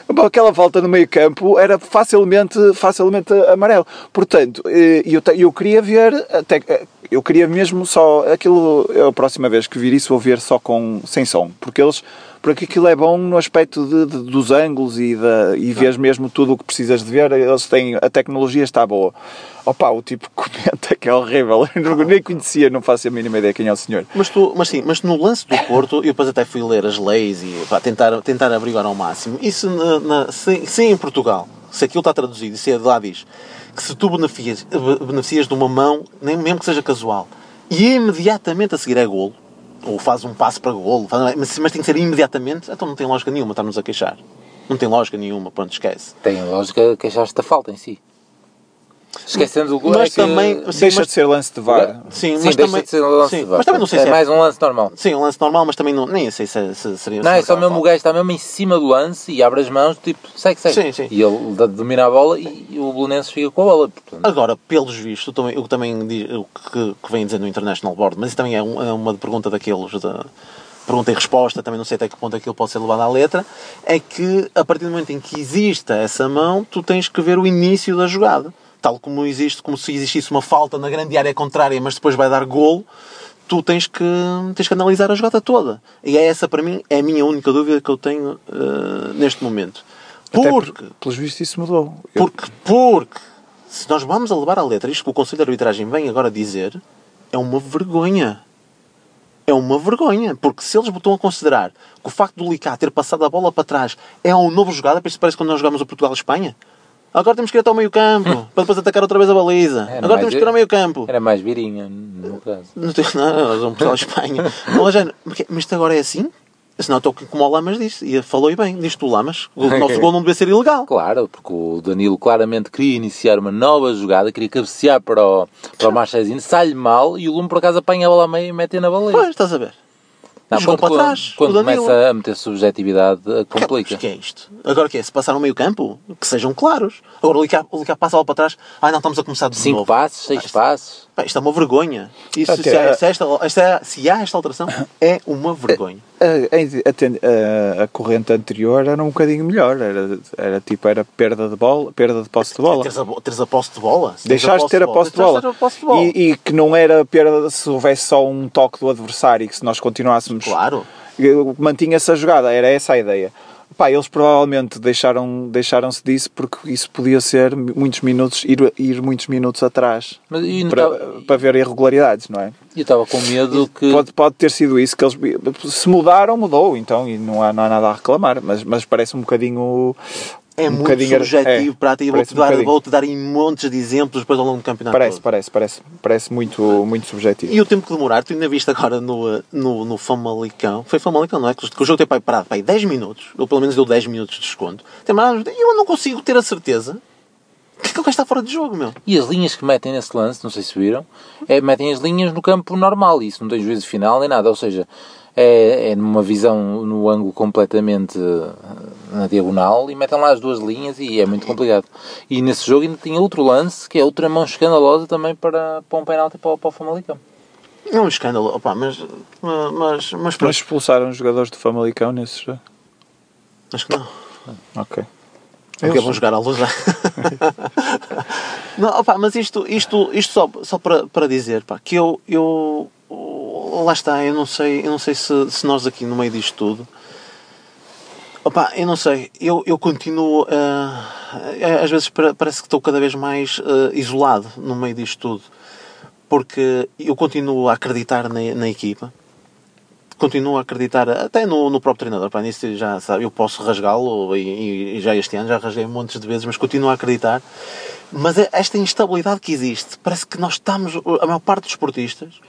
Podia, aquela falta no meio campo era facilmente, facilmente amarelo. Portanto, eh, eu, te- eu queria ver, até, eh, eu queria mesmo só aquilo, eu, a próxima vez que vir isso vou ver só com, sem som, porque eles, porque aquilo é bom no aspecto de, de- dos ângulos e, da, e vês mesmo tudo o que precisas de ver, eles têm, a tecnologia está boa. Opa, o tipo comenta que é horrível, eu nem conhecia, não faço a mínima ideia quem é o senhor. Mas, tu, mas sim, mas no lance do Porto, eu depois até fui ler as leis e pá, tentar, tentar averiguar ao máximo. Se, na, na- se, se em Portugal, se aquilo está traduzido e se é de lá diz que se tu beneficias, be- beneficias de uma mão, nem mesmo que seja casual, e imediatamente a seguir é golo, ou faz um passo para golo, mas, mas tem que ser imediatamente, então não tem lógica nenhuma estar-nos a queixar. Não tem lógica nenhuma, pronto, esquece. Tem lógica queixar-se da falta em si. Esquecendo o gol. Mas é que- também- Sim, Deixa mas- de ser lance de VAR. Sim, Sim, mas também, de ser lance sim, de VAR. mas também não sei é se é, mais um lance normal. Sim, um lance normal, mas também não, nem sei se, se seria. Não, se é só mesmo o gajo está mesmo em cima do lance e abre as mãos, tipo, segue, segue. Sim, sim. E ele domina a bola e, o Belenenses fica com a bola. Portanto, Agora, pelos vistos, eu também, eu também di- o que, que vem dizer no International Board, mas isso também é, um- é uma pergunta daqueles da pergunta e resposta, também não sei até que ponto aquilo pode ser levado à letra, é que a partir do momento em que exista essa mão, tu tens que ver o início da jogada. Tal como existe, como se existisse uma falta na grande área contrária, mas depois vai dar golo, tu tens que, tens que analisar a jogada toda. E é essa, para mim, é a minha única dúvida que eu tenho eh, neste momento. Porque, por- pelos vistos isso mudou. Porque, porque, se nós vamos a levar à letra isto que o Conselho de Arbitragem vem agora dizer, é uma vergonha. É uma vergonha. Porque se eles estão a considerar que o facto do Licá ter passado a bola para trás é um novo jogada, parece parece quando nós jogamos o Portugal-Espanha. Agora temos que ir até ao meio campo, para depois atacar outra vez a baliza. Era Agora temos que ir ao meio campo. Era mais virinha, no caso. Não, tem- não, nós vamos Portugal Espanha. Não, mas, mas isto agora é assim? Senão estou como o Lamas disse, e falou e bem, diz tu Lamas, o nosso gol não devia ser ilegal. Claro, porque o Danilo claramente queria iniciar uma nova jogada, queria cabecear para o, para o Marchezinho, sai-lhe mal e o Lume por acaso apanha a bola meio e mete na baliza. Pois, estás a ver? Não, jogou quando, para trás, Quando o Danilo. começa a meter subjetividade, eh, complica. O que é isto? Agora o que é? Se passar no meio campo, que sejam claros. Agora o Licá, o Licá passa a bola para trás, ah não, estamos a começar de Cinco novo. passes, seis Ah, passes. Pá, isto é uma vergonha. Isso, Até- se, há, se, há esta, esta- se há esta alteração, é uma vergonha. A, a- a ten- a- a corrente anterior era um bocadinho melhor. Era, era tipo, era perda de bola, perda de posse de bola. Teres a, teres a posse de bola. Deixaste de ter a posse de bola. E, e que não era perda se houvesse só um toque do adversário, que se nós continuássemos. Claro. Mantinha-se a jogada, era essa a ideia. Pá, eles provavelmente deixaram, deixaram-se disso porque isso podia ser muitos minutos, ir, ir muitos minutos atrás Mas e para, estava- para ver irregularidades, não é? Eu estava com medo que. Pode, pode ter sido isso que eles se mudaram, mudou, então, e não há, não há nada a reclamar, mas, mas parece um bocadinho É um muito bocadinho- subjetivo é, para ti. Vou-te um dar, bocadinho. vou-te dar em montes de exemplos depois ao longo do campeonato. Parece, todo. parece, parece, parece muito, muito subjetivo. E o tempo que demorar, tu ainda viste agora no, no, no Famalicão, foi Famalicão, não é? Que o jogo tem parado para aí 10 minutos, ou pelo menos deu 10 minutos de desconto. Tem mais, e eu não consigo ter a certeza que aquele gajo está fora de jogo, meu. E as linhas que metem nesse lance, não sei se viram, é, metem as linhas no campo normal, isso não tem juízo final nem nada, ou seja, é, é numa visão no ângulo completamente eh, na diagonal e metem lá as duas linhas e é muito complicado. E nesse jogo ainda tinha outro lance, que é outra mão escandalosa também para, para um penalti para, o- para o Famalicão. É um escândalo, opá, mas, mas, mas, mas, expulsaram os jogadores do Famalicão nesse jogo? acho que não. Ok. Porque vão jogar à luz. não, opá, mas isto, isto, isto só, só para, para dizer pá, que eu, eu. Lá está, eu não sei, eu não sei se, se nós aqui no meio disto tudo. Opá, eu não sei, eu, eu continuo. ah, às vezes pa- parece que estou cada vez mais ah, isolado no meio disto tudo. Porque eu continuo a acreditar na, na equipa continuo a acreditar até no, no próprio treinador. Pá, nisso já sabe, eu posso rasgá-lo e, e já este ano já rasguei montes de vezes, mas continuo a acreditar. Mas é esta instabilidade que existe, parece que nós estamos, a maior parte dos esportistas,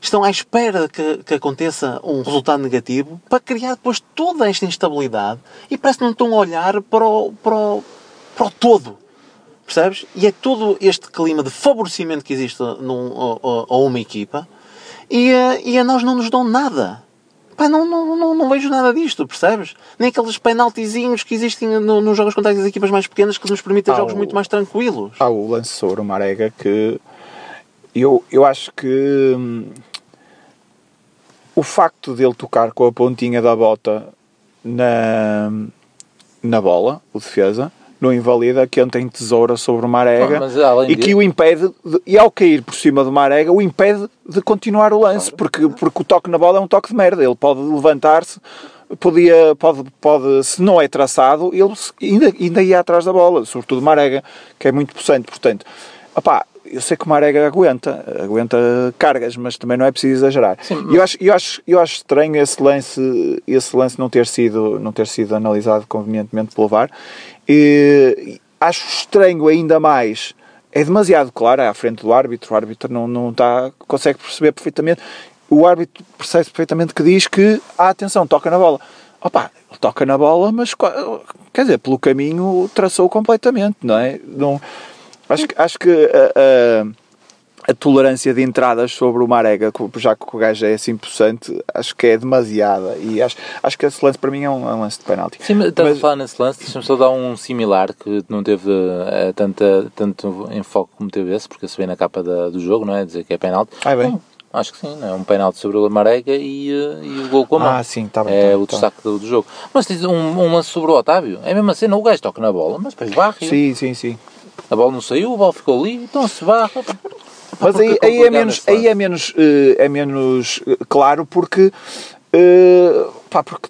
estão à espera que, que aconteça um resultado negativo para criar depois toda esta instabilidade e parece que não estão a olhar para o, para o, para o todo. Percebes? E é todo este clima de favorecimento que existe num, a, a uma equipa e, eh, e a nós não nos dão nada. Pá, não, não, não, não vejo nada disto, percebes? Nem aqueles penaltizinhos que existem no- nos jogos contra as equipas mais pequenas que nos permitem Ah, jogos o- muito mais tranquilos. Há o lance sobre o Marega que eu, eu acho que hum, o facto dele tocar com a pontinha da bota na, na bola, o defesa, não invalida que ele tem tesoura sobre o Marega Ah, e que de- o impede, de- e ao cair por cima do Marega, o impede de continuar o lance, porque, porque o toque na bola é um toque de merda. Ele pode levantar-se, podia, pode, pode, se não é traçado, ele ainda, ainda ia atrás da bola, sobretudo Marega, que é muito possante. Portanto, opá, eu sei que o Marega aguenta, aguenta cargas, mas também não é preciso exagerar. E eu, acho, eu, acho, eu acho estranho esse lance, esse lance não, ter sido, não ter sido analisado convenientemente pelo VAR. E, acho estranho ainda mais. É demasiado claro à frente do árbitro. O árbitro não, não está, consegue perceber perfeitamente. O árbitro percebe perfeitamente que diz que, ah, atenção, toca na bola. Opa, ele toca na bola, mas quer dizer, pelo caminho traçou completamente, não é? Não, acho, que- acho que a, a- a tolerância de entradas sobre o Marega, já que o gajo é assim possante, acho que é demasiada. E acho, acho que esse lance para mim é um, é um lance de penalti. Sim, mas estás Mas- a falar nesse lance, deixa-me só dar um similar que não teve eh, tanta, tanto enfoque como teve esse, porque se vê na capa da- do jogo, não é? Dizer que é penalti. Ah, bem. Não, acho que sim, é um penalti sobre o Marega e, eh, e o gol com a mão. Ah, sim, tá bem, É tá bem, o tá destaque do, do jogo. Mas tens um, um lance sobre o Otávio, é a mesma cena, o gajo toca na bola, mas depois barra. Sim, sim, sim. A bola não saiu, a bola ficou ali, então se barra. Mas aí, aí é menos, aí lance. é menos, eh, é menos eh, claro porque, eh, pá, porque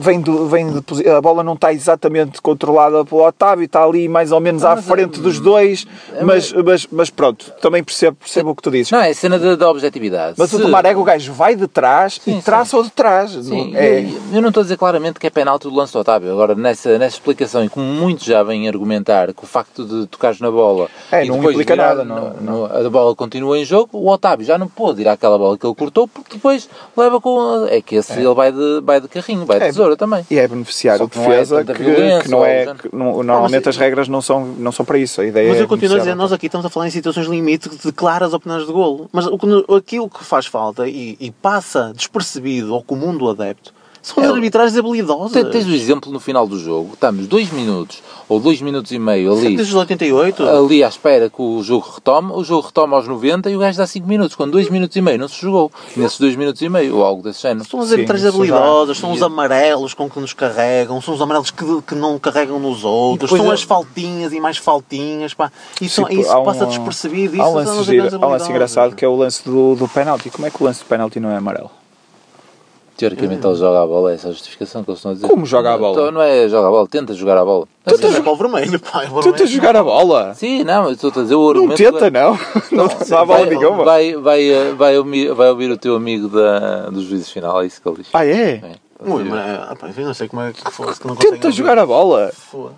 vem do, vem de a bola não está exatamente controlada pelo Otávio, está ali mais ou menos à mas, frente hum, dos dois, é, mas, mas, mas pronto, também percebo, percebo o que tu dizes. Não, é cena da da objetividade. Mas o Se- do Marega, o gajo vai de trás Sim, e traça o de trás. Sim, Não- é, eu, eu não estou a dizer claramente que é penalti do lance do Otávio. Agora, nessa, nessa explicação, e como muitos já vêm argumentar que o facto de tocares na bola É, e não depois implica virar- nada, não- no- a bola continua em jogo, o Otávio já não pôde ir àquela bola que ele cortou porque depois leva com. É que esse ele vai de, vai de carrinho, vai de É. tesoura também. e é beneficiar o não é defesa tanta que, que não é. que não- normalmente mas- as regras não são, não são para isso. A ideia Mas é eu continuo a dizer, nós aqui estamos a falar em situações limite de claras opiniões de golo. Mas o aquilo que faz falta e, e passa despercebido ao comum do adepto são as É, arbitragens habilidosas. Tens, tens o exemplo no final do jogo, estamos dois minutos ou dois minutos e meio ali. Desde os 88. ali à espera que o jogo retome, o jogo retoma aos 90 e o gajo dá 5 minutos, quando 2 minutos e meio não se jogou, nesses 2 minutos e meio, ou algo desse género. São as arbitragens já- habilidosas, são os amarelos com que nos carregam, são os amarelos que, que não carregam nos outros, são é- as faltinhas e mais faltinhas, pá. Isso, Tipo, isso há um- passa despercebido. Isso Há um são lance, as giro- há um lance engraçado que é o lance do, do penalti. Como é que o lance do penalti não é amarelo? Teoricamente ele joga a bola, é essa a justificação que eles estão a dizer. Como joga a bola? Então, Não é joga a bola, tenta jogar a bola. Tu tens para o vermelho, pá. Tu vermelho- tens jogar a bola? Sim, não, eu estou a dizer o Não argumento... tenta, não. Não, não há bola vai, nenhuma. vai, vai, eh, vai, ouvir, vai ouvir o teu amigo da, do juízo final, é isso que ele diz. Ah, é? É. Ui, mas, ah, pá, eu não sei como é que fosse que não Tenta jogar a bola. Foda.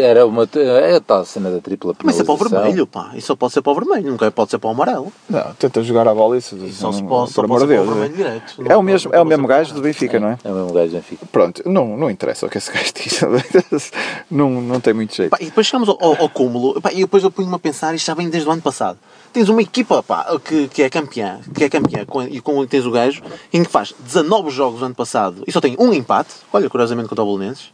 Era uma. É a tal cena da tripla Mas isso é para o vermelho, pá. Isso só pode ser para o vermelho, nunca pode ser para o amarelo. Não, tenta jogar a bola. Isso, E só se pode, só por pode amor ser de para o Deus. vermelho direto. É o mesmo, é o mesmo gajo do Benfica, não é? É o mesmo gajo do Benfica. Pronto, não, não interessa o que esse gajo diz. não, não tem muito jeito. Pá, e depois chegamos ao, cúmulo, pá, e depois eu ponho-me a pensar, isto já vem desde o ano passado. Tens uma equipa pá, que, que é campeã, que é campeã, com- e com, tens o gajo, em que faz 19 jogos no ano passado e só tem um empate, olha, curiosamente contra o Bolonenses.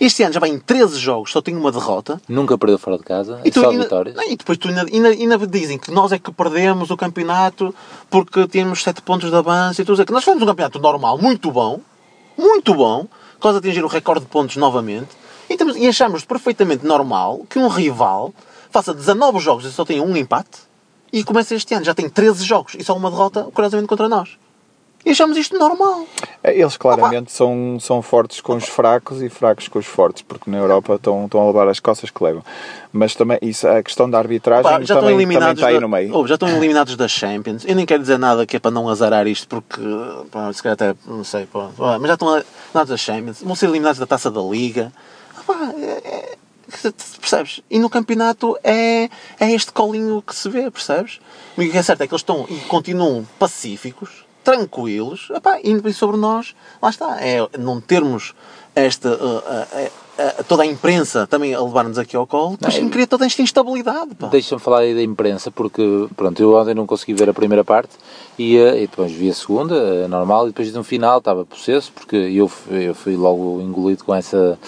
Este ano já vai em 13 jogos, só tem uma derrota. Nunca perdeu fora de casa, E, é tu só ainda- vitórias. e depois tu ainda, ainda, ainda dizem que nós é que perdemos o campeonato porque tínhamos 7 pontos de avanço e tudo. Que nós fomos um campeonato normal, muito bom, muito bom, quase atingir o recorde de pontos novamente. E, temos, e achamos perfeitamente normal que um rival faça 19 jogos e só tenha um empate e começa este ano, já tem 13 jogos e só uma derrota, curiosamente, contra nós. E achamos isto normal. É, Eles claramente são, são fortes com os fracos e fracos com os fortes, porque na Europa estão, estão a levar as costas que levam. Mas também isso, a questão da arbitragem Pá, já estão também, também eliminados está aí da- no meio. Oh, já estão eliminados da Champions. Eu nem quero dizer nada que é para não azarar isto, porque pá, se calhar até não sei, pá, mas já estão eliminados da Champions, vão ser eliminados da taça da Liga. Ah, pá, é- é- percebes? E no campeonato é, é este colinho que se vê, percebes? O que é certo é que eles estão e continuam pacíficos, tranquilos, epá, e sobre nós, lá está, é não termos esta. uh, toda a imprensa também a levar-nos aqui ao colo, depois Não, cria toda esta instabilidade. Deixa-me falar aí da imprensa, porque pronto, eu ontem não consegui ver a primeira parte e, eh, e depois vi a segunda, eh, normal, e depois no final estava possesso, porque eu, fui- eu fui logo engolido com essa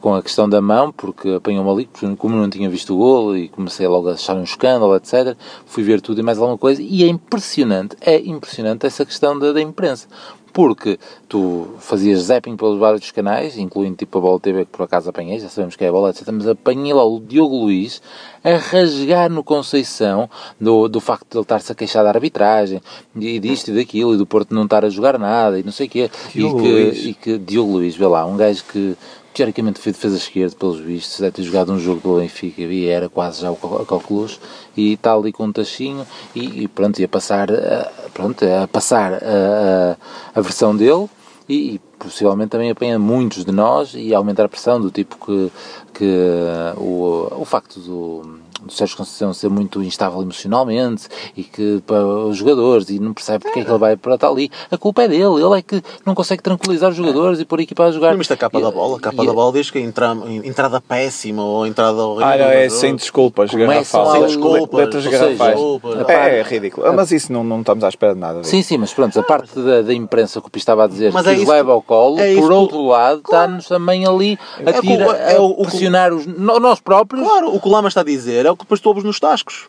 com a questão da mão, porque apanhou-me ali, como não tinha visto o golo e comecei logo a achar um escândalo, etc. Fui ver tudo e mais alguma coisa, e é impressionante, é impressionante essa questão da, da imprensa. Porque tu fazias zapping pelos vários canais, incluindo tipo a Bola TV, que por acaso apanhei, já sabemos que é a bola, etc. Mas apanhei lá o Diogo Luís a rasgar no Conceição do, do facto de ele estar-se a queixar da arbitragem e disto e daquilo, e do Porto não estar a jogar nada e não sei o quê. Diogo e, que, Luís. e que Diogo Luís, vê lá, um gajo que teoricamente foi defesa esquerda, pelos vistos, deve ter jogado um jogo do Benfica e era quase já o cal- a calculus e está ali com um tachinho e, e pronto, ia passar, eh, pronto, a passar a, a, a versão dele e, e possivelmente também apanha muitos de nós e aumentar a pressão do tipo que, que eh, o, o facto do, do Sérgio Conceição ser muito instável emocionalmente e que para os jogadores e não percebe porque é que ele vai para estar ali. A culpa é dele, ele é que não consegue tranquilizar os jogadores e pôr a equipa a jogar. Mas a capa E- da bola, a capa e- da bola diz que entra, entrada péssima ou entrada horrível. Ah, não, é sem desculpas, garrafal. a- Sem desculpas, letras garrafais. desculpas. É, é ridículo. Ah, Mas isso não, não estamos à espera de nada. disso. Sim, sim, mas pronto, a parte da, da imprensa que o Pi estava a dizer Mas que é os isso leva ao colo, é por que- outro lado, está-nos também ali a, É tira, é a o- o- pressionar os, nós próprios. Claro, o que o Lama está a dizer o que depois tu ouves nos tascos.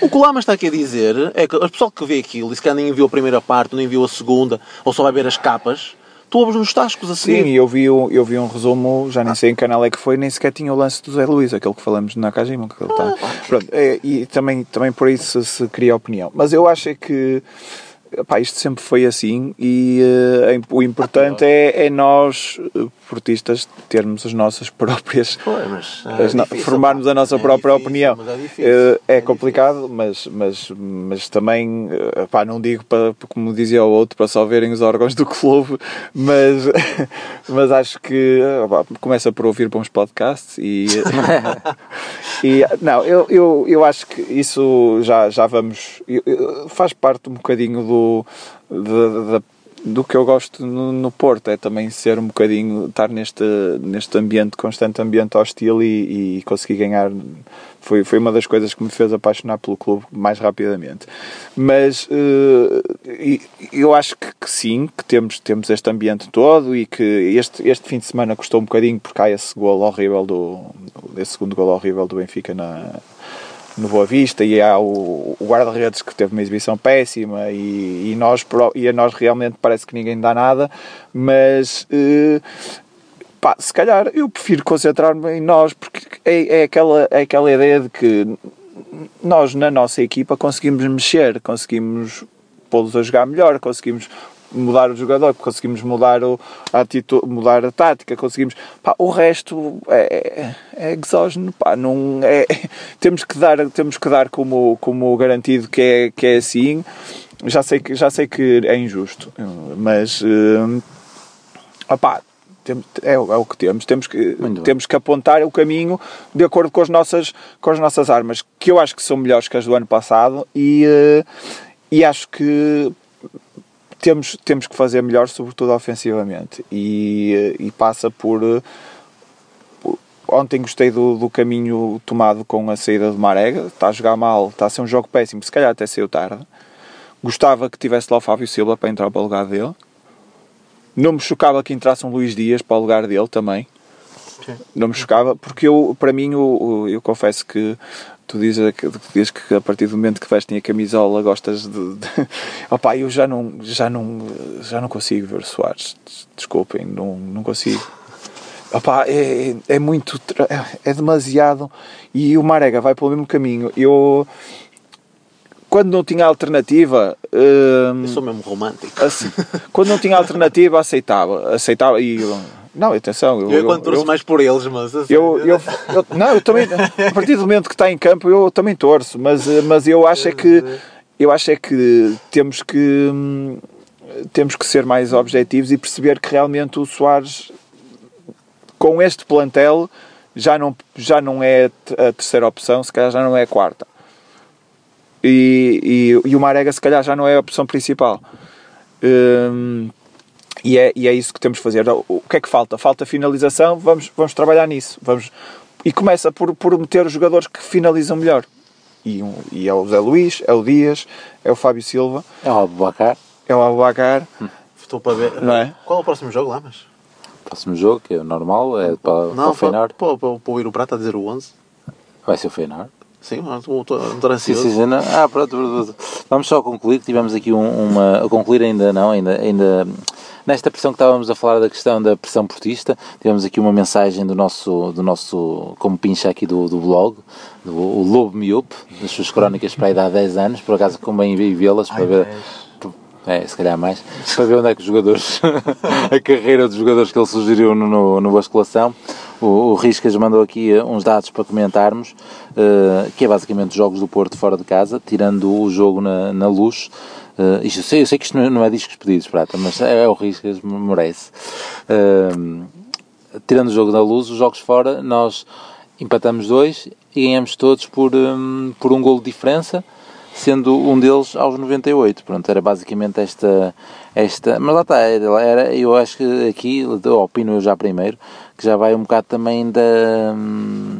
O que o Lama está aqui a dizer é que o pessoal que vê aquilo e se calhar nem viu a primeira parte, nem viu a segunda, ou só vai ver as capas, tu ouves nos tascos a seguir. Sim, eu vi, eu vi um resumo, já nem sei em que canal é que foi, nem sequer tinha o lance do Zé Luís, aquele que falamos na Kajima. Que ele tá. Pronto, é, e também, também por isso se cria opinião. Mas eu acho é que pá, isto sempre foi assim e eh, o importante é, é nós, eh, portistas, termos as nossas próprias. Foi, mas, é as no- difícil, formarmos a nossa É própria difícil, opinião. é Eh, é é complicado, mas, mas, mas também, eh, pá, não digo para, como dizia o outro, para só verem os órgãos do clube, mas, mas acho que eh, pá, começa por ouvir bons podcasts e, e não, eu, eu, eu acho que isso já, já vamos, faz parte um bocadinho do, da- da- do que eu gosto no, no Porto, é também ser um bocadinho, estar neste, neste ambiente, constante ambiente hostil e, e conseguir ganhar. Foi, foi uma das coisas que me fez apaixonar pelo clube mais rapidamente. Mas e- eu acho que, que sim, que temos, temos este ambiente todo e que este, este fim de semana custou um bocadinho porque há esse gol horrível do. esse segundo gol horrível do Benfica na, no Boa Vista e há o, o guarda-redes que teve uma exibição péssima e, e, nós, e a nós realmente parece que ninguém dá nada, mas eh, pá, se calhar eu prefiro concentrar-me em nós porque é, é, aquela, é aquela ideia de que nós na nossa equipa conseguimos mexer, conseguimos pô-los a jogar melhor, conseguimos mudar o jogador, conseguimos mudar o, a atitude, mudar a tática, conseguimos pá, o resto é, é exógeno, pá, não é, temos que dar, temos que dar como, como garantido que é, que é assim. Já sei que já sei que é injusto, mas hum, opá, é, é o que temos. Temos que, temos que apontar o caminho de acordo com as, nossas, com as nossas armas, que eu acho que são melhores que as do ano passado e, eh, e acho que temos, temos que fazer melhor, sobretudo ofensivamente. E, eh, e passa por. eh, por- Ontem gostei do, do caminho tomado com a saída do Marega. Está a jogar mal, está a ser um jogo péssimo, se calhar até saiu tarde. Gostava que tivesse lá o Fábio Silva para entrar para o lugar dele. Não me chocava que entrasse um Luís Dias para o lugar dele também. Não me chocava, porque eu, para mim, eu- eu confesso que tu dizes, que- tu dizes que a partir do momento que vestem a camisola gostas de. de... Opá, eu já não, já, não, já não consigo ver Soares. Desculpem, não, não consigo. Opá, é, é muito. É, é demasiado. E o Marega vai pelo mesmo caminho. Eu. Quando não tinha alternativa. hum, Eu sou mesmo romântico. Assim, quando não tinha alternativa, aceitava. Aceitava e. Não, atenção. Eu, Eu, quando torço eu- mais por eles, mas. assim, eu, eu, eu- não, eu também, a partir do momento que está em campo, eu também torço, mas, eh, mas eu acho é que eu acho é que temos que hum, temos que ser mais objetivos e perceber que realmente o Soares com este plantel já não, já não é a terceira opção, se calhar já não é a quarta. E, e, e o Marega se calhar já não é a opção principal. Hum, e é, e é isso que temos que fazer. O o que é que falta? Falta finalização, vamos, vamos trabalhar nisso. Vamos, e começa por, por meter os jogadores que finalizam melhor. E, um- e é o Zé Luís, é o Dias, é o Fábio Silva, É o Abubacar, é o Abubacar. Estou para ver. Não é? Qual é o próximo jogo lá, mas? próximo jogo, que é o normal, é para, para o Não, para, Feyenoord. para, para, para ouvir o Prata a dizer o 11. Vai ser o Feyenoord. Sim, mas estou estou- ansioso. sim, sim, não. Ah, pronto, pronto, pronto. Vamos só concluir. Tivemos aqui um- uma. A concluir ainda não, ainda, ainda. Nesta pressão que estávamos a falar da questão da pressão portista, tivemos aqui uma mensagem do nosso, do nosso como pincha aqui do, do blog, do, o Lobo Miup, das suas crónicas para aí de há 10 anos, por acaso convém vê-las para ver. É, se calhar mais. Para ver onde é que os jogadores. a carreira dos jogadores que ele sugeriu no, no, no Basculação. O, o Riscas mandou aqui eh, uns dados para comentarmos, eh, que é basicamente os jogos do Porto fora de casa, tirando o jogo na, na luz. Isto, eu, sei, eu sei que isto não é- não é discos pedidos, Prata, mas é, é o Riscas, merece. Eh, tirando o jogo da luz, os jogos fora, nós empatamos dois e ganhamos todos por, hum, por um golo de diferença, sendo um deles aos 98. Pronto, era basicamente esta. esta mas lá está, era, era- eu acho que aqui, opino eu já primeiro, que já vai um bocado também da. hum,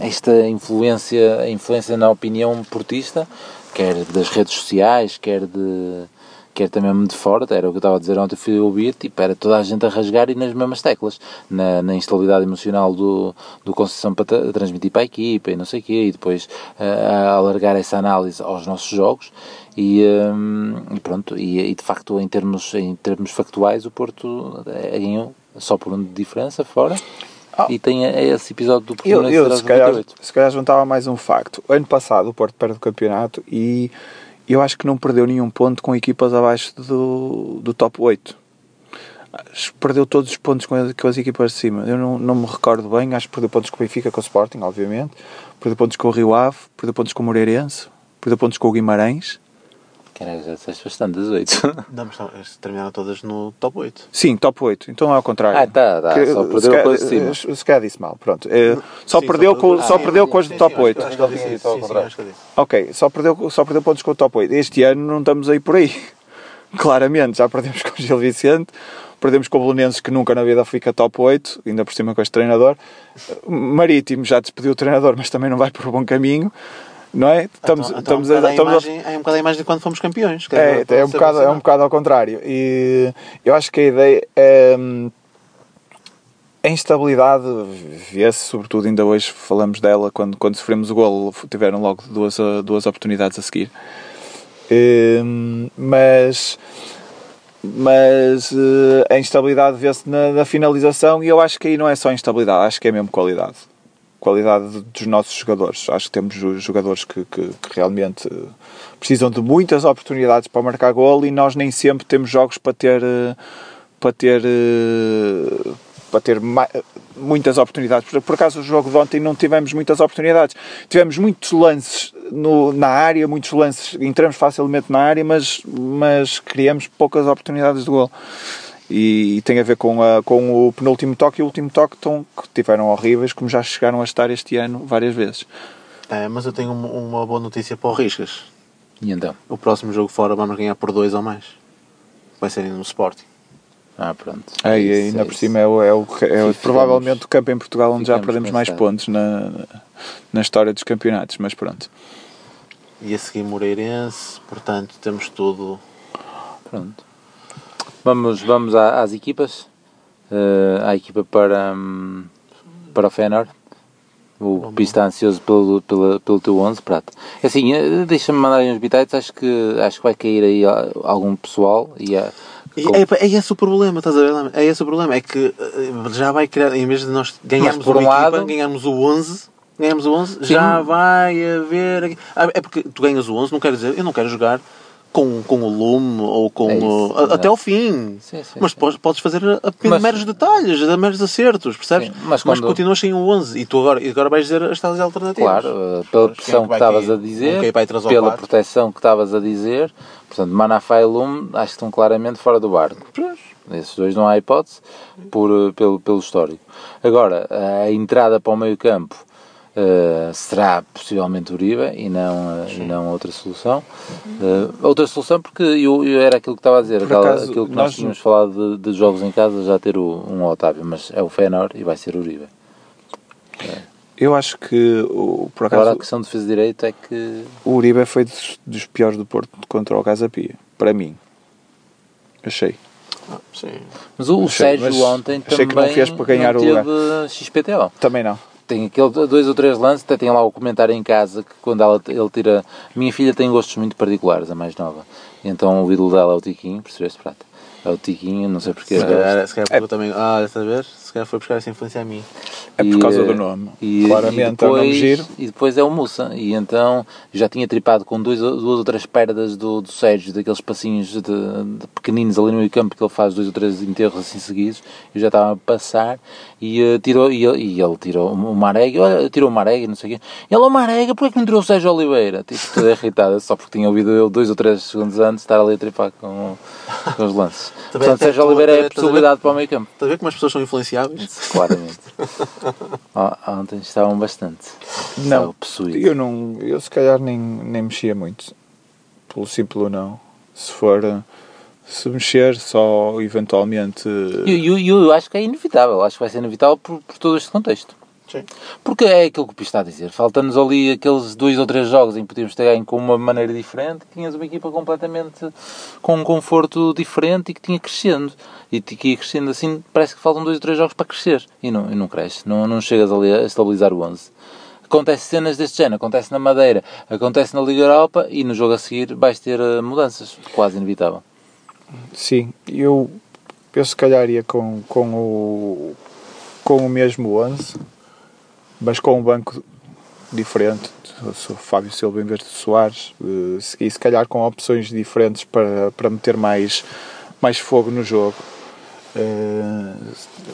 esta influência, influência na opinião portista, quer das redes sociais, quer de quer também de fora, era o que eu estava a dizer ontem, fui ouvir, tipo, era toda a gente a rasgar e nas mesmas teclas, na, na instabilidade emocional do, do Conceição para tra- transmitir para a equipa e não sei o quê, e depois eh, a alargar essa análise aos nossos jogos e, hum, e pronto, e, e de facto em termos, em termos factuais o Porto eh, ganhou só por um de diferença fora e tem eh, esse episódio do Eu, Portimonense eu aos se, calhar, 98. se calhar juntava mais um facto. Ano passado o Porto perde o campeonato e eu acho que não perdeu nenhum ponto com equipas abaixo do, do top 8. Acho que perdeu todos os pontos com as, com as equipas de cima. Eu não, não me recordo bem. Acho que perdeu pontos com o Benfica, com o Sporting, obviamente. Perdeu pontos com o Rio Ave. Perdeu pontos com o Moreirense. Perdeu pontos com o Guimarães. Caralho, já disseste bastante, 18. Não, mas estão- eles terminaram todas no top 8. Sim, top 8. Então é ao contrário. Ah, tá, tá. Que- Só se perdeu com as de cima. Se se calhar disse mal. Pronto. Eh, só Sim, perdeu com, ah, só sim, perdeu sim, com as do top sim, 8. Acho que ele disse isso. Que ele disse. Ok, só perdeu, só perdeu pontos com o top 8. Este ano não estamos aí por aí. Claramente, já perdemos com o Gil Vicente, perdemos com o Belenenses que nunca na vida fica top 8, ainda por cima com este treinador. Marítimo já despediu o treinador, mas também não vai por um bom caminho, não é? Estamos, Então- então estamos, é um a, bocado a estamos a- imagem, é um bocado a imagem de quando fomos campeões. é, para é, um bocado, é um bocado ao contrário. E eu acho que a ideia é. hum, A instabilidade vê-se, sobretudo ainda hoje falamos dela, quando, quando sofremos o golo, tiveram logo duas, uh, duas oportunidades a seguir. Hum, mas mas uh, a instabilidade vê-se na, na finalização e eu acho que aí não é só instabilidade, acho que é mesmo qualidade. Qualidade dos nossos jogadores. Acho que temos jo- jogadores que, que, que realmente uh, precisam de muitas oportunidades para marcar gol e nós nem sempre temos jogos para ter uh, para ter uh, para ter muitas oportunidades. Por, por acaso o jogo de ontem não tivemos muitas oportunidades. Tivemos muitos lances no, na área, muitos lances, entramos facilmente na área, mas, mas criamos poucas oportunidades de gol. E, e tem a ver com, a, com o penúltimo toque e o último toque tão, que tiveram horríveis, como já chegaram a estar este ano várias vezes. É, mas eu tenho uma, uma boa notícia para o Riscas. E então? O próximo jogo fora vamos ganhar por 2 ou mais. Vai ser no Sporting. Ah, pronto. Aí, Isso, ainda é por cima é, o, é, o, é provavelmente o campo em Portugal onde já perdemos mais pontos na, na história dos campeonatos, mas pronto. E a seguir Moreirense, portanto temos tudo. Pronto. Vamos, vamos às equipas. Eh, à equipa para, hum, para o Feyenoord. O Pi está ansioso pelo, pela, pelo teu 11, Prata. É Assim, eh, deixa-me mandar uns bitites. Acho que, acho que vai cair aí algum pessoal. E, E com- é, é esse o problema, estás a ver? É esse o problema, é que eh, já vai criar, em vez de nós ganharmos por um equipa, lado- ganharmos o 11, ganhamos o 11, já vai haver. Ah, É porque tu ganhas o 11, não quer dizer, eu não quero jogar com, com o lume ou com É isso, o, a- até ao fim. Sim, sim, mas sim. Podes, podes fazer a, a Mas- meros detalhes, a meros acertos, percebes? Sim, mas quando- continuas sem o 11 e tu agora, e agora vais dizer as tais alternativas. Claro, eh, pela é que pressão que estavas a dizer, Um ou pela quatro. proteção que estavas a dizer, portanto, Manafá e Lume acho que estão claramente fora do barco. Esses dois não há hipótese, por, eh, pelo, pelo histórico. Agora, a entrada para o meio campo eh, será possivelmente Uribe e não, eh, e não outra solução. Eh, outra solução porque eu, eu era aquilo que estava a dizer, aquela- acaso, aquilo que nós- nós tínhamos falado de, de jogos em casa, já ter o, um Otávio, mas é o Feyenoord e vai ser Uribe. Eu acho que, o, por Agora a acaso, questão de defesa de direito é que o Uribe foi dos, dos piores do Porto contra o Casa Pia. Para mim. Achei. Sim. Mas o, o Achei- Sérgio mas ontem achei também que não fez para ganhar não o teve lugar. XPTO. Também não. Tem aquele dois ou três lances, até tem lá o comentário em casa que quando ela, ele tira. Minha filha tem gostos muito particulares, a mais nova. Então o ídolo dela é o Tiquinho, percebeste, Prata? É o Tiquinho, não sei porque. Se calhar, se calhar eu também. Ah, estás a ver? Se calhar foi buscar essa influência a mim. É por E, causa eh, do nome. E, Claramente e é um nome depois, giro. E depois é o Mussa. E então já tinha tripado com dois, duas ou três perdas do, do Sérgio, daqueles passinhos de, de pequeninos ali no meio campo que ele faz dois ou três enterros assim seguidos. Eu já estava a passar e, eh, tirou, e, ele, e ele tirou o Marega, olha, tirou o Marega e não sei o quê. Ele, o Marega, porquê que não tirou o Sérgio Oliveira? Tipo, toda irritada, só porque tinha ouvido eu dois ou três segundos antes estar ali a tripar com, com os lances. Portanto, Sérgio Oliveira é a possibilidade para o meio campo. Estás a ver como as pessoas são influenciáveis? Claramente. Ó, Ontem estavam bastante. Não, eu não, eu se calhar nem, nem mexia muito, pelo simples não. Se for, eh, se mexer só eventualmente, E eu, eu, eu acho que é inevitável. Acho que vai ser inevitável por, por todo este contexto. Sim. Porque é aquilo que o Pires está a dizer. Falta-nos ali aqueles dois ou três jogos em que podíamos ter ganho com uma maneira diferente tinhas uma equipa completamente com um conforto diferente e que tinha crescendo. E que ia crescendo assim, parece que faltam dois ou três jogos para crescer. E não, e não cresce. Não, não chegas ali a estabilizar o 11. Acontece cenas deste género, acontece na Madeira, acontece na Liga Europa e no jogo a seguir vais ter eh, mudanças. Quase inevitável. sim, eu, eu se calhar ia com, com, o, com o mesmo 11, mas com um banco diferente. Sou Fábio Silva em vez de Soares, eh, e se calhar com opções diferentes para, para meter mais, mais fogo no jogo. Eh,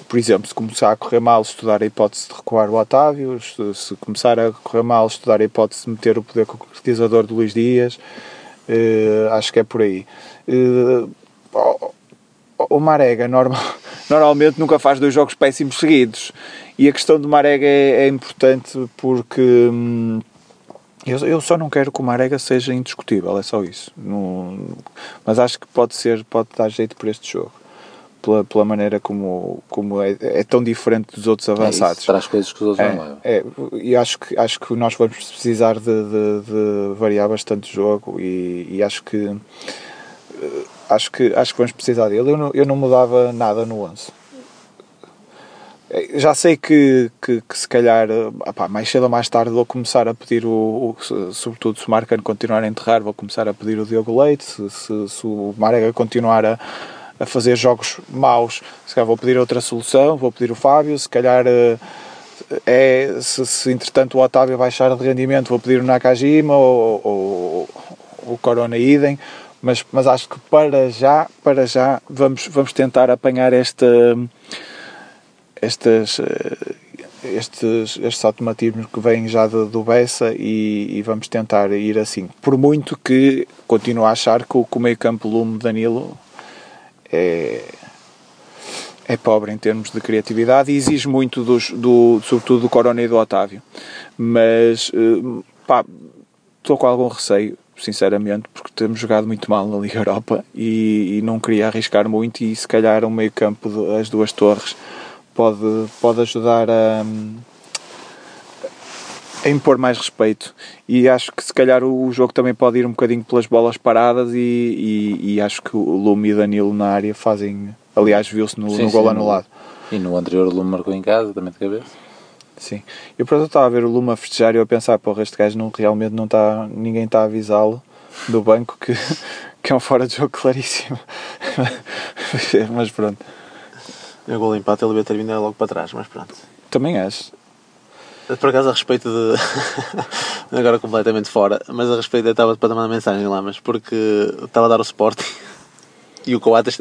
por exemplo, se começar a correr mal, estudar a hipótese de recuar o Otávio, se, se começar a correr mal, estudar a hipótese de meter o poder concretizador do Luís Dias, eh, acho que é por aí. O- Marega normal, normalmente nunca faz dois jogos péssimos seguidos e a questão do Marega é, é importante porque hum, eu, eu só não quero que o Marega seja indiscutível, é só isso. Não- mas acho que pode ser, pode dar jeito por este jogo. Pela, pela maneira como, como é, é tão diferente dos outros É isso, avançados. traz coisas que os outros não levam. É, é, e acho que, acho que nós vamos precisar de, de- de variar bastante o jogo e, e acho que acho que acho que vamos precisar dele. Eu não, eu não mudava nada no 11. Eh, Já sei que, que, que se calhar eh, mais cedo ou mais tarde vou começar a pedir o, o sobretudo se o Marcano continuar a enterrar, vou começar a pedir o Diogo Leite, se, se, se o Marega continuar a, a fazer jogos maus, se calhar vou pedir outra solução, vou pedir o Fábio, se calhar eh, é, se, se entretanto o Otávio baixar de rendimento, vou pedir o Nakajima ou, ou, ou o Corona Idem, mas, mas acho que para já, para já, vamos, vamos tentar apanhar esta, estas, eh, estes, estes automatismos que vêm já do, do Bessa e, e vamos tentar ir assim. Por muito que continuo a achar que o, que o meio campo Lume Danilo é, é pobre em termos de criatividade e exige muito dos, do, sobretudo do Corona e do Otávio. Mas eh, pá, estou com algum receio, sinceramente, porque temos jogado muito mal na Liga Europa e, e não queria arriscar muito e se calhar um meio campo das duas torres pode, pode ajudar a, a impor mais respeito e acho que se calhar o jogo também pode ir um bocadinho pelas bolas paradas e, e, e acho que o Lume e o Danilo na área fazem aliás viu-se no, Sim, no sim, gol no- anulado E no anterior o Lume marcou em casa, também de cabeça. Sim. Eu por exemplo estava a ver o Luma festejar e eu a pensar, porra, este gajo não, realmente não está, ninguém está a avisá-lo do banco que, que é um fora de jogo claríssimo. mas pronto, O gol empate ele ia terminar logo para trás, mas pronto. também acho. Por acaso, a respeito de. Agora completamente fora, mas a respeito, eu estava para mandar mensagem lá, mas porque estava a dar o Sporting e o Coates.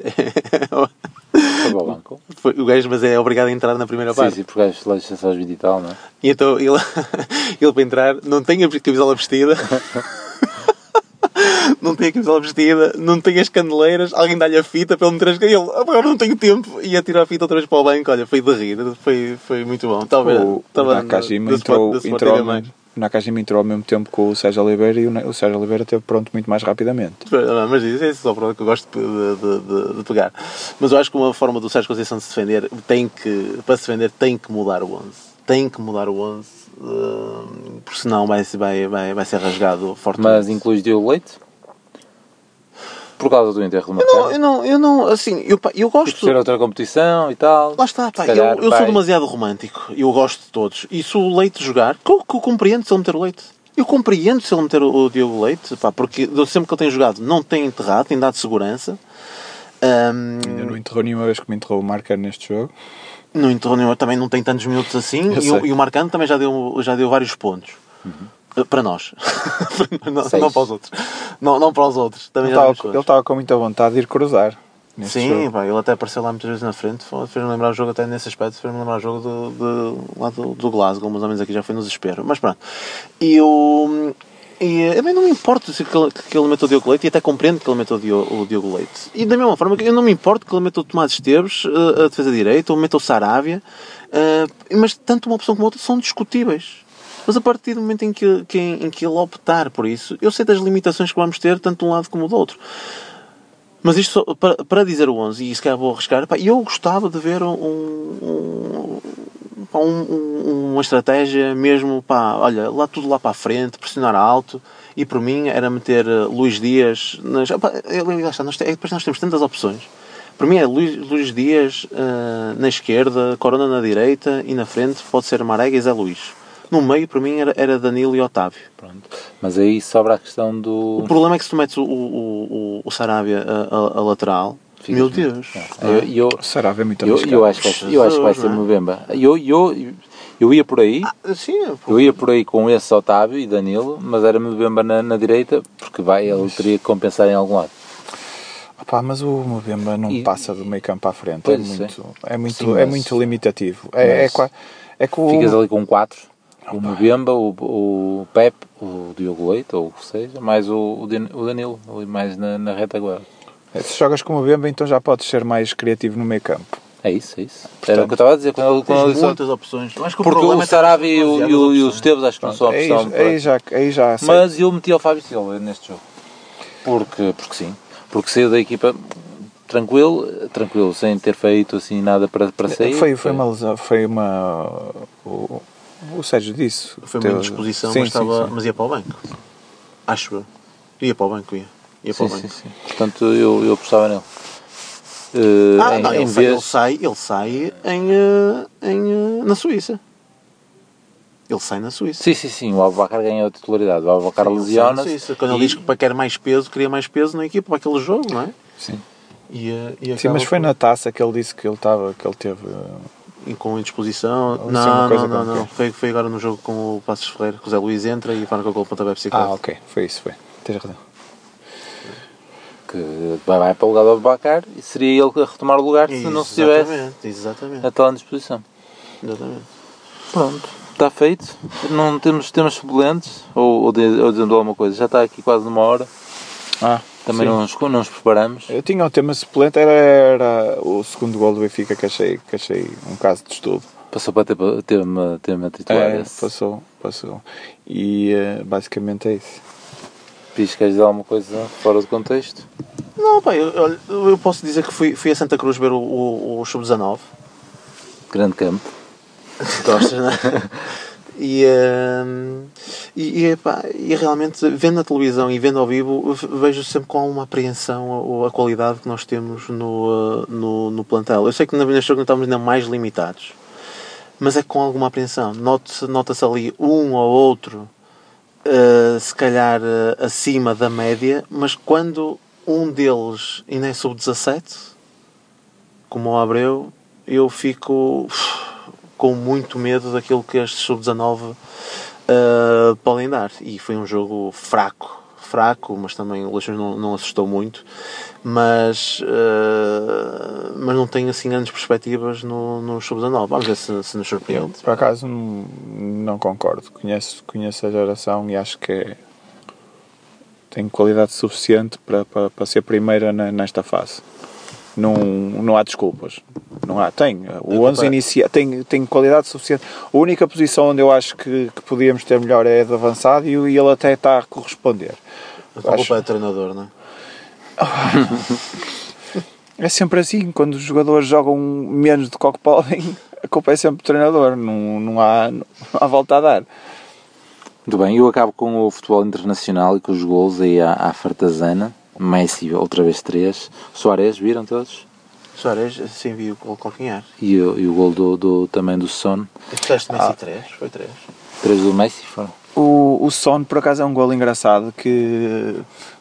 Para o banco. Foi- o gajo, mas é obrigado a entrar na primeira Sim, parte. sim, porque acho lá licença aos 20 e tal, não é? E então ele, ele para entrar não tem a camisola vestida. Não tem a camisola vestida, não tem as candeleiras, alguém dá-lhe a fita para ele meter as Ele, "Ah, agora não tenho tempo, e ia tirar a fita outra vez para o banco. Olha, foi de rir, foi, foi muito bom. Estava, O, o estava Nakajima do entrou, do entrou, O Nakajima entrou ao mesmo tempo com o Sérgio Oliveira e o, o Sérgio Oliveira esteve pronto muito mais rapidamente. Não, mas isso é só para que eu gosto de, de- de- de pegar. Mas eu acho que uma forma do Sérgio Conceição de se defender tem que, para se defender, tem que mudar o 11. Tem que mudar o 11, eh, porque senão vai, vai, vai, vai ser rasgado fortemente. Mas incluís Diogo Leite? Por causa do enterro do eu não, Marcelo? eu não, eu não, assim, eu, eu Por gosto. ser outra competição e tal. Lá está, pá, calhar eu, eu sou demasiado romântico. Eu gosto de todos. E se o Leite jogar, que eu, que eu compreendo se ele meter o Leite. Eu compreendo se ele meter o, o Diogo Leite, pá, porque do- sempre que ele tem jogado não tem enterrado, tem dado segurança. Ahm, Ainda não enterrou nenhuma vez que me enterrou o Marcano neste jogo. não enterrou nenhum, também não tem tantos minutos assim. E e o Marcano também já deu, já deu vários pontos. Uh, Para nós. não, não para os outros. Não, não para os outros. Também Ele estava, ele estava com muita vontade de ir cruzar. Sim, pá, ele até apareceu lá muitas vezes na frente, fez-me lembrar o jogo até nesse aspecto, fez-me lembrar o jogo do, do, lá do, do Glasgow, mais ou menos aqui já foi no desespero, mas pronto. E eu, E mim não me importa se que ele, que ele meta o Diogo Leite e até compreendo que ele meta o Diogo, Leite. E da mesma forma que eu não me importo que ele meta o Tomás Esteves, eh, a defesa direita, ou meta o Sarávia, eh, mas tanto uma opção como outra são discutíveis. Mas a partir do momento em que, que- em que ele optar por isso, eu sei das limitações que vamos ter, tanto de um lado como do outro. Mas isto só, para, para dizer o 11, e se calhar vou arriscar, pá, eu gostava de ver um, um, um- um- uma estratégia mesmo, pá, olha, lá tudo lá para a frente, pressionar alto, e por mim era meter eh, Luís Dias nas. Pá, é, lá está, nós, é, depois nós temos tantas opções. Para mim é Luís, Luís Dias eh, na esquerda, Corona na direita e na frente pode ser Marega e Zé Luís. No meio, para mim, era, era Danilo e Otávio. Pronto. Mas aí sobra a questão do. O problema é que se tu metes o, o, o, o Sarabia a, a- a lateral, Ficas meu Deus. Eu, eu, Sarava é muito eu, arriscado. eu acho que vai, eu acho que vai ser é? Mbemba. Eu, eu, eu ia por aí. Sim, Eu ia por aí com esse Otávio e Danilo, mas era Mbemba na, na direita, porque vai, ele teria que compensar em algum lado. Opá, mas o Mbemba não E- passa do meio campo à frente. É Pois, muito, é muito, Sim, é mas- muito limitativo. É, é, mas- é que o, Ficas ali com quatro. O Mbemba, o, o Pep, o Diogo Leite, ou o que seja, mais o, o Dan- o Danilo, ali mais na, na retaguarda. se jogas com o Mbemba, então já podes ser mais criativo no meio campo. É isso, é isso. Era o que eu estava a dizer quando quando Tens muitas opções. Acho que Porque problema o é ter Sarabia e o, e, o, demasiadas e o opções. Esteves acho que não são Aí, opção. para- aí já, aí já sei. Mas eu meti o Fábio Silva neste jogo. Porque, porque sim. Porque saiu da equipa tranquilo, tranquilo, sem ter feito assim nada para, para sair. foi, foi uma lesão, foi uma. O, o Sérgio disse. Foi uma indisposição, sim, mas, estava, sim. mas ia para o banco. Acho eu. Ia para o banco, ia. Ia para Sim, o sim, banco. sim. Portanto, eu, eu apostava nele. Eh, Ah, em, não, em ele, sai, ele vez... sai, ele sai em, eh, em, eh, na Suíça. Ele sai na Suíça. Sim, sim, sim. O Abacar ganhou a titularidade. O ele na lesiona-se. Quando ele e- diz que para quer mais peso, queria mais peso na equipa para aquele jogo, não é? Sim. E, e Sim, mas foi na taça que ele disse que ele estava, que ele teve. Com indisposição. Ou isso é Não, uma não, não, não. Foi, foi agora no jogo com o Passos Ferreira, que o Zé Luís entra e marca o gol pontapé de bicicleta. Ah, ok, foi isso, foi. Tens razão. Que vai, vai para o lugar do Abacar e seria ele a retomar o lugar se não se tivesse Exatamente, exatamente. a tal indisposição. exatamente. Pronto, está feito. Não temos temas suplentes ou, ou, de- ou dizendo alguma coisa. Já está aqui quase numa hora. Ah, Também não nos, não nos preparamos. Eu tinha o tema suplente, era, era o segundo gol do Benfica que achei, que achei um caso de estudo. Passou para ter, ter, uma, ter uma titular. É, esse. passou, passou. E eh, basicamente é isso. Que queres dizer alguma coisa fora do contexto? Não, pá, eu, eu posso dizer que fui, fui a Santa Cruz ver o, o, o Sub-19. Grande campo. Gostas, não é? E, ehm, e, e, epá, e realmente, vendo na televisão e vendo ao vivo, vejo sempre com uma apreensão a, a qualidade que nós temos no, eh, no, no plantel. Eu sei que na não estamos ainda mais limitados, mas é com alguma apreensão. Nota-se ali um ou outro, eh, se calhar eh, acima da média, mas quando um deles ainda é sub-17, como o Abreu, eu fico uf, com muito medo daquilo que estes sub-19 uh, podem dar. E foi um jogo fraco, fraco, mas também o Leixões não, não assustou muito. Mas, uh, mas não tenho assim grandes perspectivas no, no sub-19. Vamos ver se, se nos Eu, surpreende. por acaso, não, concordo. Conheço, conheço a geração e acho que tem qualidade suficiente para, para, para ser primeira nesta fase. Não, não há desculpas. Não há. Tem. O 11 inicia, tem, tem qualidade suficiente. A única posição onde eu acho que, que podíamos ter melhor é de avançado e, e ele até está a corresponder. A culpa acho- é do treinador, não é? É sempre assim, quando os jogadores jogam menos do que o que podem, a culpa é sempre do treinador, não, não, há, não há volta a dar. Muito bem, eu acabo com o futebol internacional e com os gols aí à, à fartazana. Messi, outra vez três. Soares, viram todos? Soares, sim, vi o gol calcanhar. E, o- e o gol do, do- também do Son. Messi 3, foi 3. Três do Messi foram. O, o Son, por acaso, é um gol engraçado que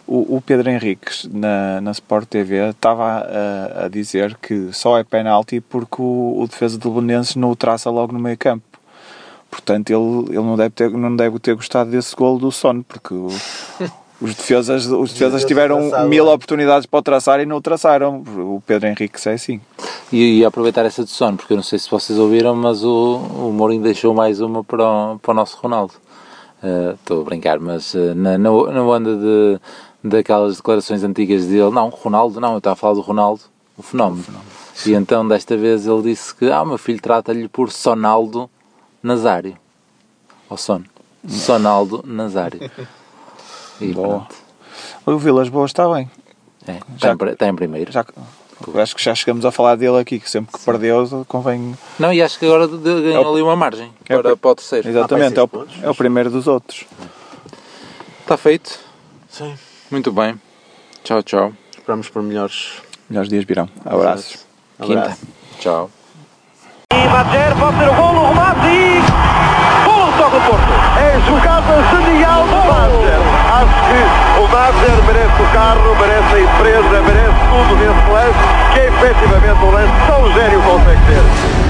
o, o Pedro Henriques, na, na Sport TV, estava a, a dizer que só é penalti porque o, o defesa do Belenenses não o traça logo no meio campo. Portanto, ele, ele não, deve ter, não deve ter gostado desse gol do Son, porque o- os defesas, os defesas tiveram traçado, mil é. oportunidades para o traçar e não o traçaram. O Pedro Henriques é assim. E, e aproveitar essa de Son, porque eu não sei se vocês ouviram, mas o, o Mourinho deixou mais uma para o, para o nosso Ronaldo. Uh, Estou a brincar, mas uh, na, na, na onda de, daquelas declarações antigas dele, não, Ronaldo, não, eu estava a falar do Ronaldo, o fenómeno. E então desta vez ele disse que, ah, o meu filho trata-lhe por Sonaldo Nazário. Ou Son. Sonaldo Nazário. E Boa. pronto. O Vilas Boas está bem. É, Já- está, em, está em primeiro. Já, acho que já chegamos a falar dele aqui, que sempre que perdeu convém. Não, e acho que agora de- de- ganhou É o- ali uma margem é para, para o terceiro. Exatamente, é o, pontos. é o primeiro dos outros. Está feito. Sim. Muito bem. Tchau, tchau. Esperamos por melhores. Melhores dias virão. Abraços. Quinta. Abraço. Tchau. E pode ser o gol, o remate e... Gol só do Porto. É jogada Madjer acho que o Madger merece o carro, merece a empresa, merece tudo nesse lance, que é efetivamente um lance tão gênio consegue ser.